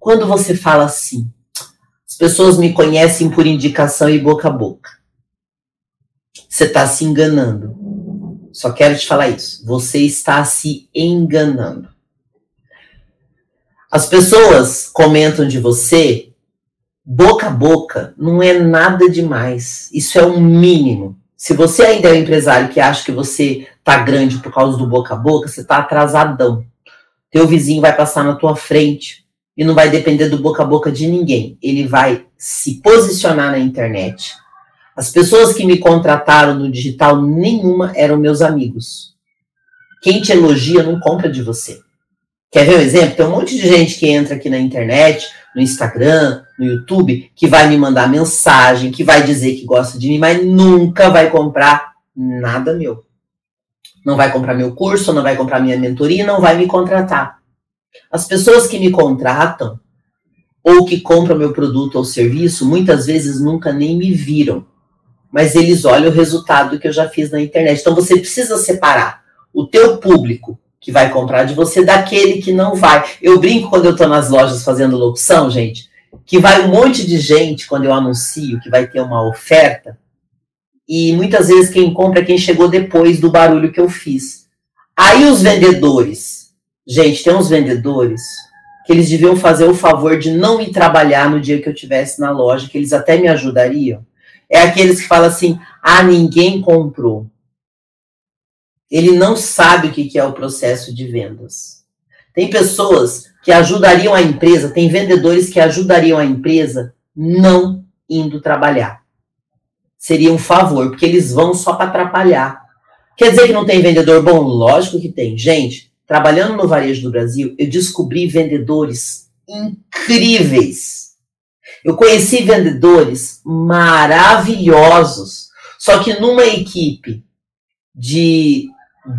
Quando você fala assim, as pessoas me conhecem por indicação e boca a boca. Você está se enganando. Só quero te falar isso. Você está se enganando. As pessoas comentam de você boca a boca não é nada demais. Isso é um mínimo. Se você ainda é um empresário que acha que você tá grande por causa do boca a boca, você tá atrasadão. Teu vizinho vai passar na tua frente e não vai depender do boca a boca de ninguém. Ele vai se posicionar na internet. As pessoas que me contrataram no digital, nenhuma eram meus amigos. Quem te elogia não compra de você. Quer ver um exemplo? Tem um monte de gente que entra aqui na internet, no Instagram, no YouTube, que vai me mandar mensagem, que vai dizer que gosta de mim, mas nunca vai comprar nada meu. Não vai comprar meu curso, não vai comprar minha mentoria, não vai me contratar. As pessoas que me contratam ou que compram meu produto ou serviço, muitas vezes nunca nem me viram. Mas eles olham o resultado que eu já fiz na internet. Então você precisa separar o teu público que vai comprar de você daquele que não vai. Eu brinco quando eu estou nas lojas fazendo locução, gente, que vai um monte de gente quando eu anuncio que vai ter uma oferta, e muitas vezes quem compra é quem chegou depois do barulho que eu fiz. Aí os vendedores, gente, tem uns vendedores que eles deviam fazer o favor de não ir trabalhar no dia que eu tivesse na loja, que eles até me ajudariam. É aqueles que falam assim: ah, ninguém comprou ele não sabe o que é o processo de vendas. Tem pessoas que ajudariam a empresa, tem vendedores que ajudariam a empresa não indo trabalhar. Seria um favor, porque eles vão só para atrapalhar. Quer dizer que não tem vendedor bom? Lógico que tem. Gente, trabalhando no varejo do Brasil, eu descobri vendedores incríveis. Eu conheci vendedores maravilhosos. Só que numa equipe de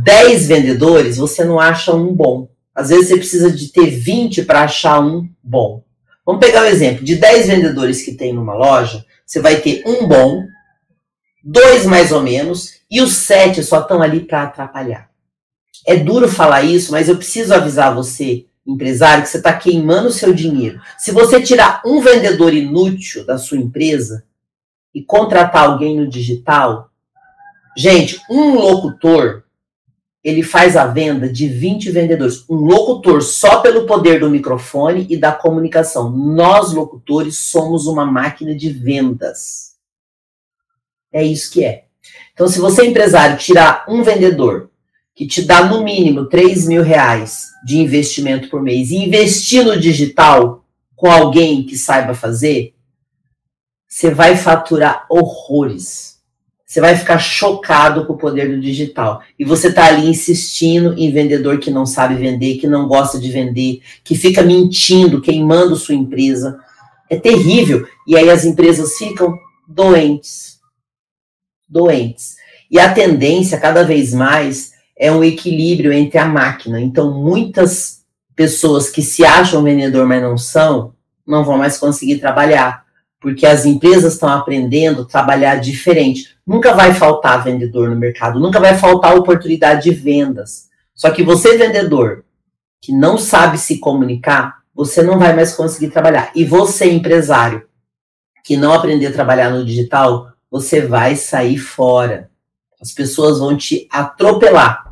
10 vendedores, você não acha um bom. Às vezes você precisa de ter 20 para achar um bom. Vamos pegar o um exemplo: de 10 vendedores que tem numa loja, você vai ter um bom, dois mais ou menos, e os sete só estão ali para atrapalhar. É duro falar isso, mas eu preciso avisar você, empresário, que você está queimando o seu dinheiro. Se você tirar um vendedor inútil da sua empresa e contratar alguém no digital, gente, um locutor ele faz a venda de 20 vendedores. Um locutor só pelo poder do microfone e da comunicação. Nós, locutores, somos uma máquina de vendas. É isso que é. Então, se você, empresário, tirar um vendedor que te dá no mínimo 3 mil reais de investimento por mês e investir no digital com alguém que saiba fazer, você vai faturar horrores você vai ficar chocado com o poder do digital. E você está ali insistindo em vendedor que não sabe vender, que não gosta de vender, que fica mentindo, queimando sua empresa. É terrível. E aí as empresas ficam doentes. Doentes. E a tendência, cada vez mais, é um equilíbrio entre a máquina. Então, muitas pessoas que se acham vendedor, mas não são, não vão mais conseguir trabalhar porque as empresas estão aprendendo a trabalhar diferente. Nunca vai faltar vendedor no mercado, nunca vai faltar oportunidade de vendas. Só que você, vendedor, que não sabe se comunicar, você não vai mais conseguir trabalhar. E você, empresário, que não aprender a trabalhar no digital, você vai sair fora. As pessoas vão te atropelar.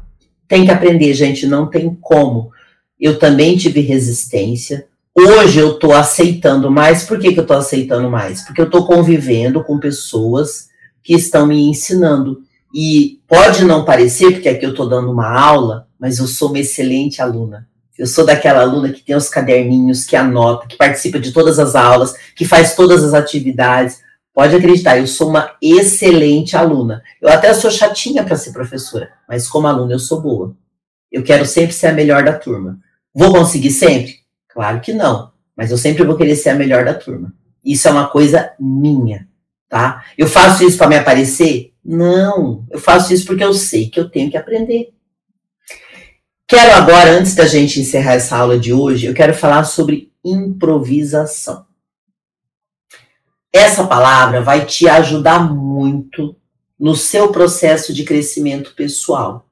Tem que aprender, gente, não tem como. Eu também tive resistência, Hoje eu estou aceitando mais. Por que, que eu estou aceitando mais? Porque eu estou convivendo com pessoas que estão me ensinando. E pode não parecer, porque aqui eu estou dando uma aula, mas eu sou uma excelente aluna. Eu sou daquela aluna que tem os caderninhos, que anota, que participa de todas as aulas, que faz todas as atividades. Pode acreditar, eu sou uma excelente aluna. Eu até sou chatinha para ser professora, mas como aluna eu sou boa. Eu quero sempre ser a melhor da turma. Vou conseguir sempre? Claro que não, mas eu sempre vou querer ser a melhor da turma. Isso é uma coisa minha, tá? Eu faço isso para me aparecer? Não, eu faço isso porque eu sei que eu tenho que aprender. Quero agora, antes da gente encerrar essa aula de hoje, eu quero falar sobre improvisação. Essa palavra vai te ajudar muito no seu processo de crescimento pessoal.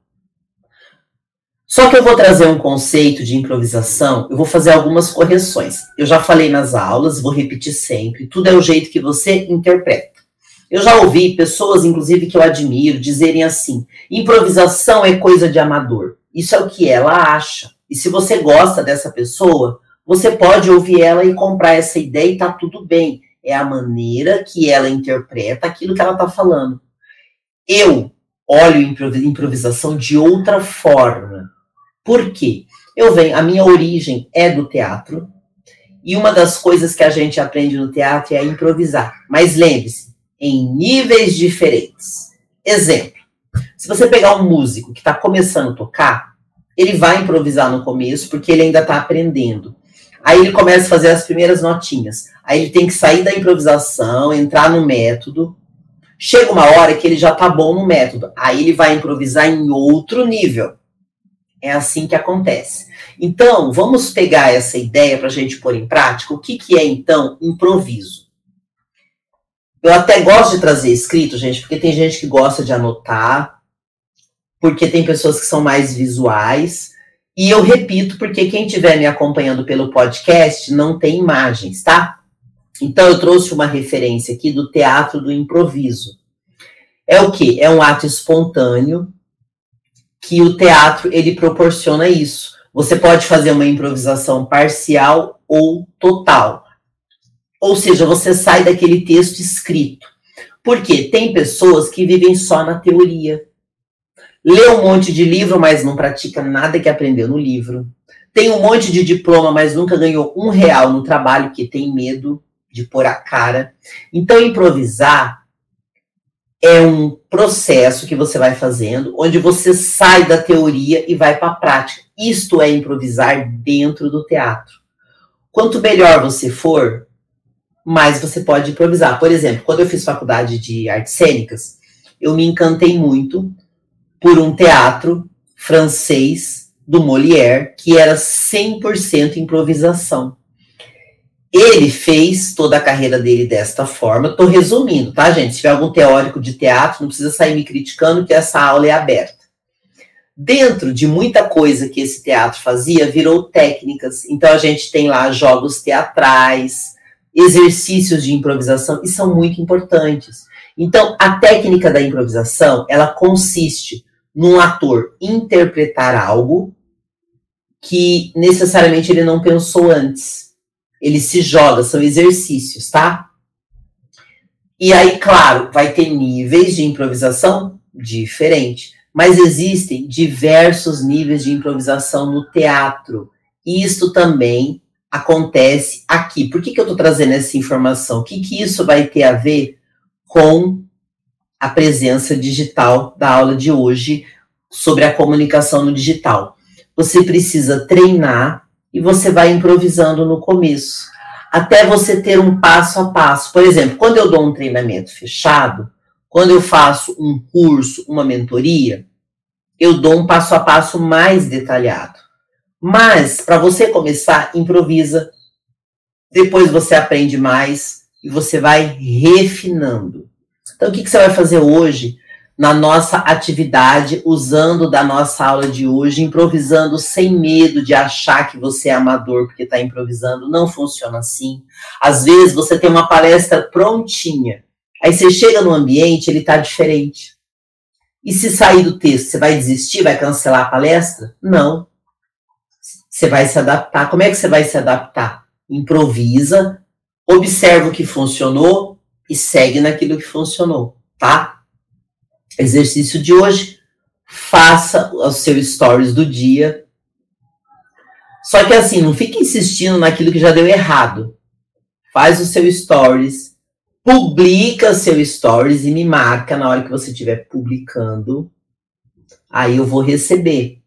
Só que eu vou trazer um conceito de improvisação, eu vou fazer algumas correções. Eu já falei nas aulas, vou repetir sempre, tudo é o jeito que você interpreta. Eu já ouvi pessoas, inclusive que eu admiro, dizerem assim: improvisação é coisa de amador. Isso é o que ela acha. E se você gosta dessa pessoa, você pode ouvir ela e comprar essa ideia e tá tudo bem. É a maneira que ela interpreta aquilo que ela tá falando. Eu olho improvisação de outra forma. Por quê? Eu venho, a minha origem é do teatro, e uma das coisas que a gente aprende no teatro é improvisar. Mas lembre-se, em níveis diferentes. Exemplo: se você pegar um músico que está começando a tocar, ele vai improvisar no começo, porque ele ainda está aprendendo. Aí ele começa a fazer as primeiras notinhas. Aí ele tem que sair da improvisação, entrar no método. Chega uma hora que ele já tá bom no método. Aí ele vai improvisar em outro nível. É assim que acontece. Então, vamos pegar essa ideia para a gente pôr em prática. O que, que é, então, improviso? Eu até gosto de trazer escrito, gente, porque tem gente que gosta de anotar, porque tem pessoas que são mais visuais. E eu repito, porque quem estiver me acompanhando pelo podcast não tem imagens, tá? Então eu trouxe uma referência aqui do teatro do improviso. É o que? É um ato espontâneo que o teatro ele proporciona isso. Você pode fazer uma improvisação parcial ou total. Ou seja, você sai daquele texto escrito. Porque tem pessoas que vivem só na teoria lê um monte de livro, mas não pratica nada que aprendeu no livro. Tem um monte de diploma, mas nunca ganhou um real no trabalho, porque tem medo de pôr a cara. Então, improvisar é um processo que você vai fazendo, onde você sai da teoria e vai para a prática. Isto é improvisar dentro do teatro. Quanto melhor você for, mais você pode improvisar. Por exemplo, quando eu fiz faculdade de artes cênicas, eu me encantei muito por um teatro francês do Molière, que era 100% improvisação. Ele fez toda a carreira dele desta forma. Estou resumindo, tá, gente? Se tiver algum teórico de teatro, não precisa sair me criticando, que essa aula é aberta. Dentro de muita coisa que esse teatro fazia, virou técnicas. Então, a gente tem lá jogos teatrais, exercícios de improvisação, e são muito importantes. Então, a técnica da improvisação, ela consiste num ator interpretar algo que necessariamente ele não pensou antes. Ele se joga, são exercícios, tá? E aí, claro, vai ter níveis de improvisação diferentes, mas existem diversos níveis de improvisação no teatro. E isto também acontece aqui. Por que, que eu estou trazendo essa informação? O que, que isso vai ter a ver com a presença digital da aula de hoje sobre a comunicação no digital. Você precisa treinar e você vai improvisando no começo, até você ter um passo a passo. Por exemplo, quando eu dou um treinamento fechado, quando eu faço um curso, uma mentoria, eu dou um passo a passo mais detalhado. Mas, para você começar, improvisa. Depois você aprende mais e você vai refinando. Então, o que, que você vai fazer hoje na nossa atividade, usando da nossa aula de hoje, improvisando sem medo de achar que você é amador porque está improvisando? Não funciona assim. Às vezes você tem uma palestra prontinha, aí você chega no ambiente, ele está diferente. E se sair do texto, você vai desistir, vai cancelar a palestra? Não. Você vai se adaptar. Como é que você vai se adaptar? Improvisa, observa o que funcionou, e segue naquilo que funcionou, tá? Exercício de hoje, faça os seus stories do dia. Só que assim, não fique insistindo naquilo que já deu errado. Faz o seu stories, publica seu stories e me marca na hora que você estiver publicando. Aí eu vou receber.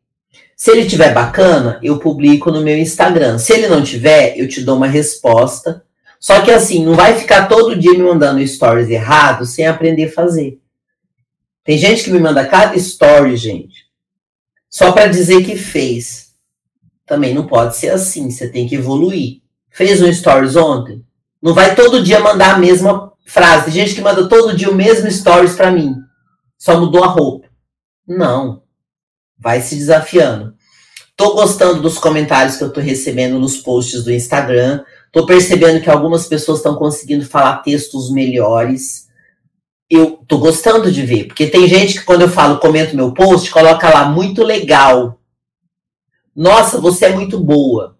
Se ele tiver bacana, eu publico no meu Instagram. Se ele não tiver, eu te dou uma resposta. Só que assim, não vai ficar todo dia me mandando stories errados sem aprender a fazer. Tem gente que me manda cada story, gente, só para dizer que fez. Também não pode ser assim, você tem que evoluir. Fez um stories ontem? Não vai todo dia mandar a mesma frase. Tem gente que manda todo dia o mesmo stories para mim. Só mudou a roupa. Não. Vai se desafiando. Tô gostando dos comentários que eu tô recebendo nos posts do Instagram. Tô percebendo que algumas pessoas estão conseguindo falar textos melhores eu tô gostando de ver, porque tem gente que quando eu falo, comento meu post, coloca lá muito legal. Nossa, você é muito boa.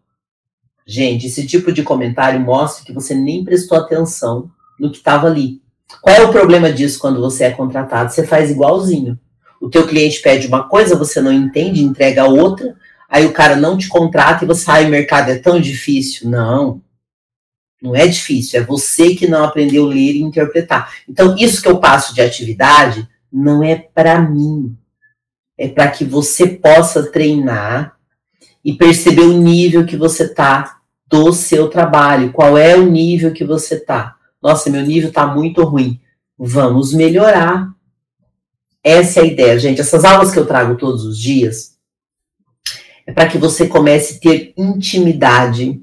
Gente, esse tipo de comentário mostra que você nem prestou atenção no que estava ali. Qual é o problema disso quando você é contratado? Você faz igualzinho. O teu cliente pede uma coisa, você não entende, entrega outra, aí o cara não te contrata e você sai, o mercado é tão difícil. Não. Não é difícil, é você que não aprendeu a ler e interpretar. Então, isso que eu passo de atividade não é para mim. É para que você possa treinar e perceber o nível que você tá do seu trabalho. Qual é o nível que você tá? Nossa, meu nível tá muito ruim. Vamos melhorar. Essa é a ideia, gente. Essas aulas que eu trago todos os dias é para que você comece a ter intimidade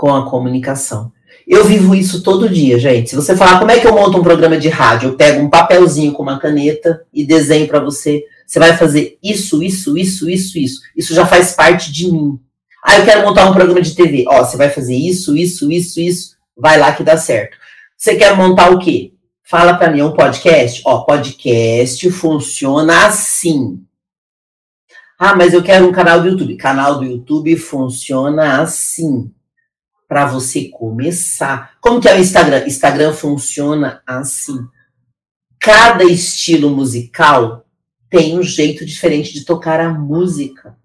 com a comunicação. Eu vivo isso todo dia, gente. Se você falar como é que eu monto um programa de rádio, eu pego um papelzinho com uma caneta e desenho para você. Você vai fazer isso, isso, isso, isso, isso. Isso já faz parte de mim. Ah, eu quero montar um programa de TV. Ó, você vai fazer isso, isso, isso, isso. Vai lá que dá certo. Você quer montar o quê? Fala para mim, é um podcast? Ó, podcast funciona assim. Ah, mas eu quero um canal do YouTube. Canal do YouTube funciona assim para você começar. Como que é o Instagram? Instagram funciona assim. Cada estilo musical tem um jeito diferente de tocar a música.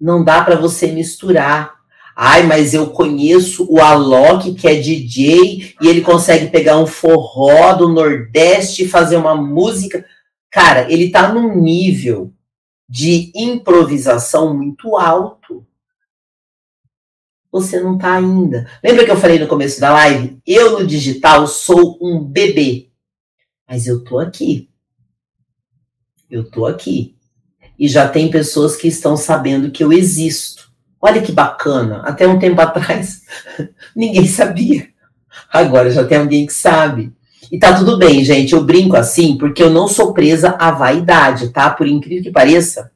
Não dá para você misturar. Ai, mas eu conheço o Alok, que é DJ, e ele consegue pegar um forró do Nordeste e fazer uma música. Cara, ele tá num nível de improvisação muito alto você não está ainda. Lembra que eu falei no começo da live? Eu no digital sou um bebê. Mas eu tô aqui. Eu tô aqui. E já tem pessoas que estão sabendo que eu existo. Olha que bacana. Até um tempo atrás, ninguém sabia. Agora já tem alguém que sabe. E tá tudo bem, gente. Eu brinco assim porque eu não sou presa à vaidade, tá? Por incrível que pareça,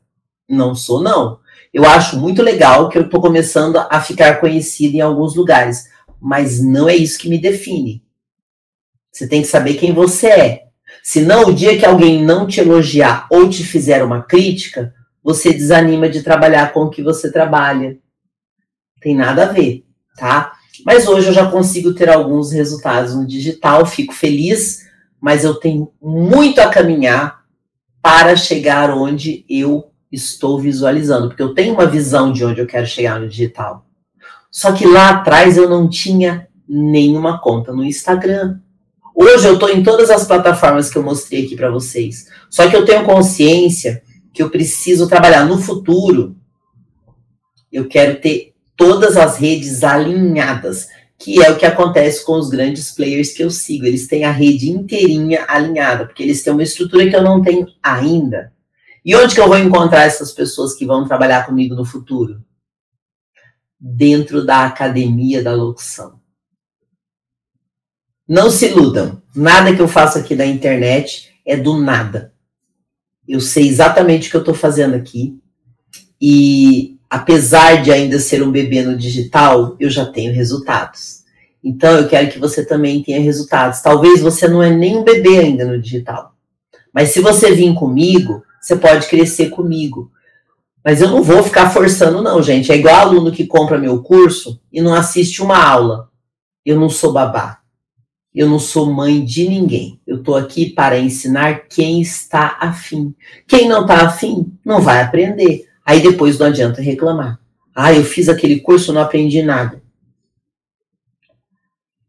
não sou, não. Eu acho muito legal que eu estou começando a ficar conhecida em alguns lugares, mas não é isso que me define. Você tem que saber quem você é. Senão, o dia que alguém não te elogiar ou te fizer uma crítica, você desanima de trabalhar com o que você trabalha. Tem nada a ver, tá? Mas hoje eu já consigo ter alguns resultados no digital, fico feliz, mas eu tenho muito a caminhar para chegar onde eu estou visualizando, porque eu tenho uma visão de onde eu quero chegar no digital. Só que lá atrás eu não tinha nenhuma conta no Instagram. Hoje eu estou em todas as plataformas que eu mostrei aqui para vocês. Só que eu tenho consciência que eu preciso trabalhar no futuro. Eu quero ter todas as redes alinhadas, que é o que acontece com os grandes players que eu sigo. Eles têm a rede inteirinha alinhada, porque eles têm uma estrutura que eu não tenho ainda. E onde que eu vou encontrar essas pessoas que vão trabalhar comigo no futuro? Dentro da academia da locução. Não se iludam. Nada que eu faço aqui na internet é do nada. Eu sei exatamente o que eu estou fazendo aqui. E apesar de ainda ser um bebê no digital, eu já tenho resultados. Então eu quero que você também tenha resultados. Talvez você não é nem um bebê ainda no digital. Mas se você vir comigo, você pode crescer comigo. Mas eu não vou ficar forçando, não, gente. É igual aluno que compra meu curso e não assiste uma aula. Eu não sou babá. Eu não sou mãe de ninguém. Eu estou aqui para ensinar quem está afim. Quem não está afim não vai aprender. Aí depois não adianta reclamar. Ah, eu fiz aquele curso, não aprendi nada.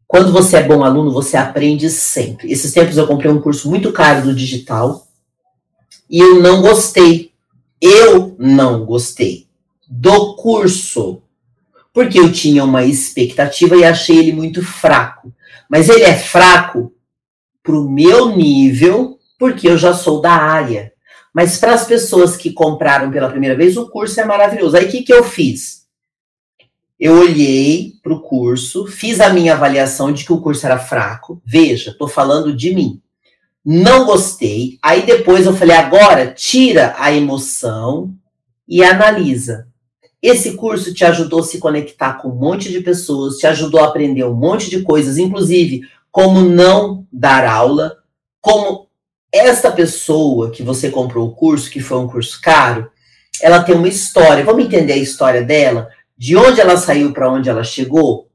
Quando você é bom aluno, você aprende sempre. Esses tempos eu comprei um curso muito caro do digital e eu não gostei. Eu não gostei do curso. Porque eu tinha uma expectativa e achei ele muito fraco. Mas ele é fraco para o meu nível, porque eu já sou da área. Mas para as pessoas que compraram pela primeira vez, o curso é maravilhoso. Aí o que, que eu fiz? Eu olhei para o curso, fiz a minha avaliação de que o curso era fraco. Veja, estou falando de mim. Não gostei. Aí depois eu falei: agora tira a emoção e analisa. Esse curso te ajudou a se conectar com um monte de pessoas, te ajudou a aprender um monte de coisas, inclusive como não dar aula, como esta pessoa que você comprou o curso, que foi um curso caro, ela tem uma história. Vamos entender a história dela? de onde ela saiu para onde ela chegou.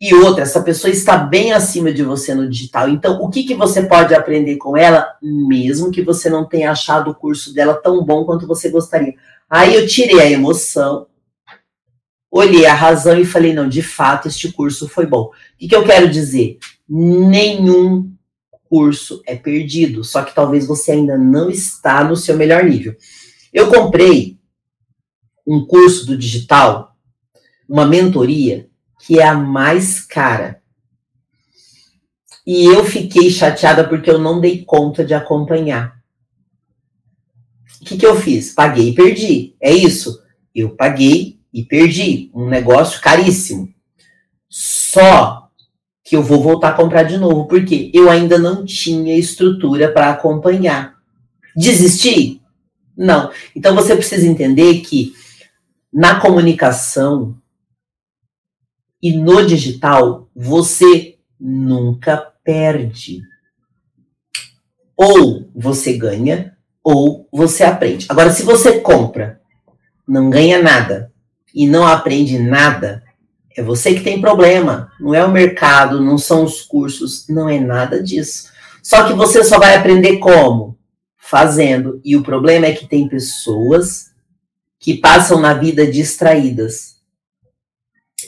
E outra, essa pessoa está bem acima de você no digital. Então, o que, que você pode aprender com ela, mesmo que você não tenha achado o curso dela tão bom quanto você gostaria? Aí eu tirei a emoção, olhei a razão e falei: não, de fato, este curso foi bom. O que, que eu quero dizer? Nenhum curso é perdido, só que talvez você ainda não está no seu melhor nível. Eu comprei um curso do digital uma mentoria que é a mais cara. E eu fiquei chateada porque eu não dei conta de acompanhar. O que, que eu fiz? Paguei e perdi. É isso. Eu paguei e perdi. Um negócio caríssimo. Só que eu vou voltar a comprar de novo, porque eu ainda não tinha estrutura para acompanhar. Desisti? Não. Então você precisa entender que na comunicação e no digital, você nunca perde. Ou você ganha, ou você aprende. Agora, se você compra, não ganha nada e não aprende nada, é você que tem problema. Não é o mercado, não são os cursos, não é nada disso. Só que você só vai aprender como? Fazendo. E o problema é que tem pessoas que passam na vida distraídas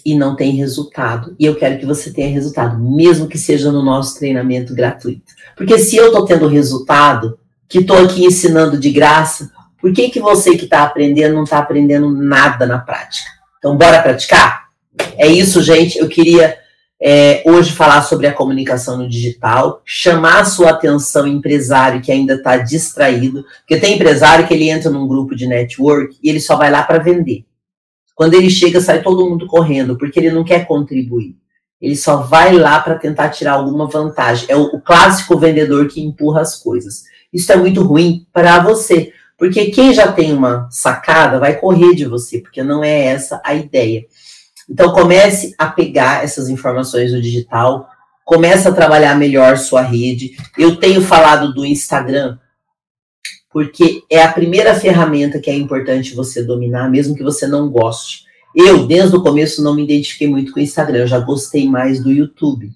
e não tem resultado. E eu quero que você tenha resultado, mesmo que seja no nosso treinamento gratuito. Porque se eu estou tendo resultado, que estou aqui ensinando de graça, por que, que você que está aprendendo não está aprendendo nada na prática? Então, bora praticar? É isso, gente. Eu queria é, hoje falar sobre a comunicação no digital, chamar a sua atenção, empresário que ainda está distraído, porque tem empresário que ele entra num grupo de network e ele só vai lá para vender. Quando ele chega, sai todo mundo correndo, porque ele não quer contribuir. Ele só vai lá para tentar tirar alguma vantagem. É o, o clássico vendedor que empurra as coisas. Isso é muito ruim para você, porque quem já tem uma sacada vai correr de você, porque não é essa a ideia. Então comece a pegar essas informações do digital, comece a trabalhar melhor sua rede. Eu tenho falado do Instagram porque é a primeira ferramenta que é importante você dominar, mesmo que você não goste. Eu, desde o começo, não me identifiquei muito com o Instagram, eu já gostei mais do YouTube.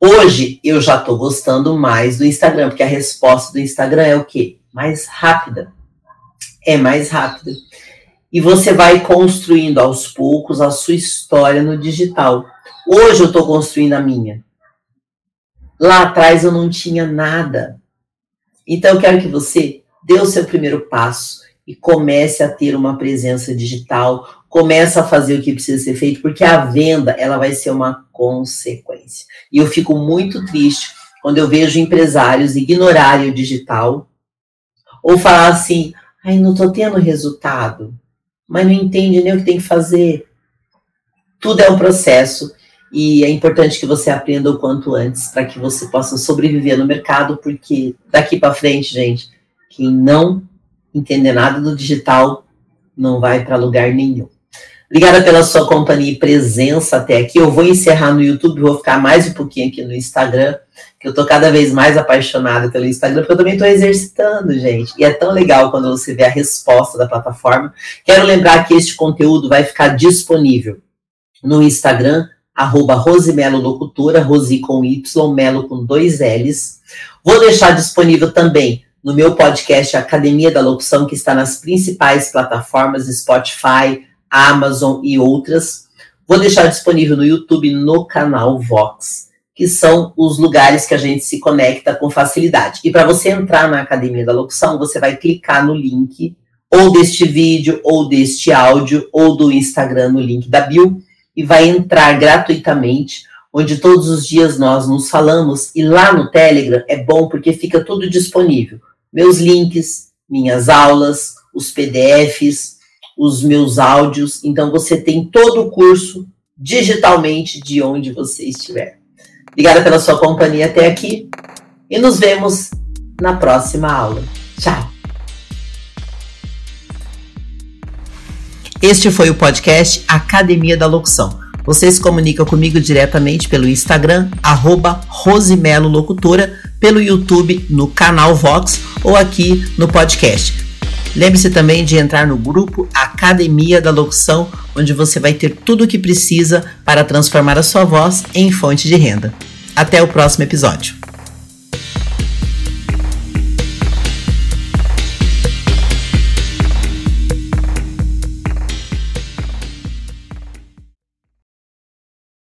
Hoje, eu já estou gostando mais do Instagram, porque a resposta do Instagram é o quê? Mais rápida. É mais rápida. E você vai construindo aos poucos a sua história no digital. Hoje eu estou construindo a minha. Lá atrás eu não tinha nada. Então eu quero que você dê o seu primeiro passo e comece a ter uma presença digital, comece a fazer o que precisa ser feito, porque a venda ela vai ser uma consequência. E eu fico muito triste quando eu vejo empresários ignorarem o digital ou falar assim: ai, não estou tendo resultado, mas não entende nem o que tem que fazer. Tudo é um processo e é importante que você aprenda o quanto antes para que você possa sobreviver no mercado, porque daqui para frente, gente, quem não entender nada do digital não vai para lugar nenhum. Obrigada pela sua companhia e presença até aqui. Eu vou encerrar no YouTube, vou ficar mais um pouquinho aqui no Instagram, que eu tô cada vez mais apaixonada pelo Instagram, porque eu também estou exercitando, gente. E é tão legal quando você vê a resposta da plataforma. Quero lembrar que este conteúdo vai ficar disponível no Instagram arroba Rosimelo Locutora, Rosi com Y, Melo com dois L's. Vou deixar disponível também no meu podcast Academia da Locução, que está nas principais plataformas Spotify, Amazon e outras. Vou deixar disponível no YouTube no canal Vox, que são os lugares que a gente se conecta com facilidade. E para você entrar na Academia da Locução, você vai clicar no link ou deste vídeo, ou deste áudio, ou do Instagram no link da bio, e vai entrar gratuitamente, onde todos os dias nós nos falamos, e lá no Telegram é bom porque fica tudo disponível. Meus links, minhas aulas, os PDFs, os meus áudios, então você tem todo o curso digitalmente de onde você estiver. Obrigada pela sua companhia até aqui e nos vemos na próxima aula. Tchau! Este foi o podcast Academia da Locução. Você se comunica comigo diretamente pelo Instagram, arroba Rosimelo Locutora, pelo YouTube, no canal Vox ou aqui no podcast. Lembre-se também de entrar no grupo Academia da Locução, onde você vai ter tudo o que precisa para transformar a sua voz em fonte de renda. Até o próximo episódio.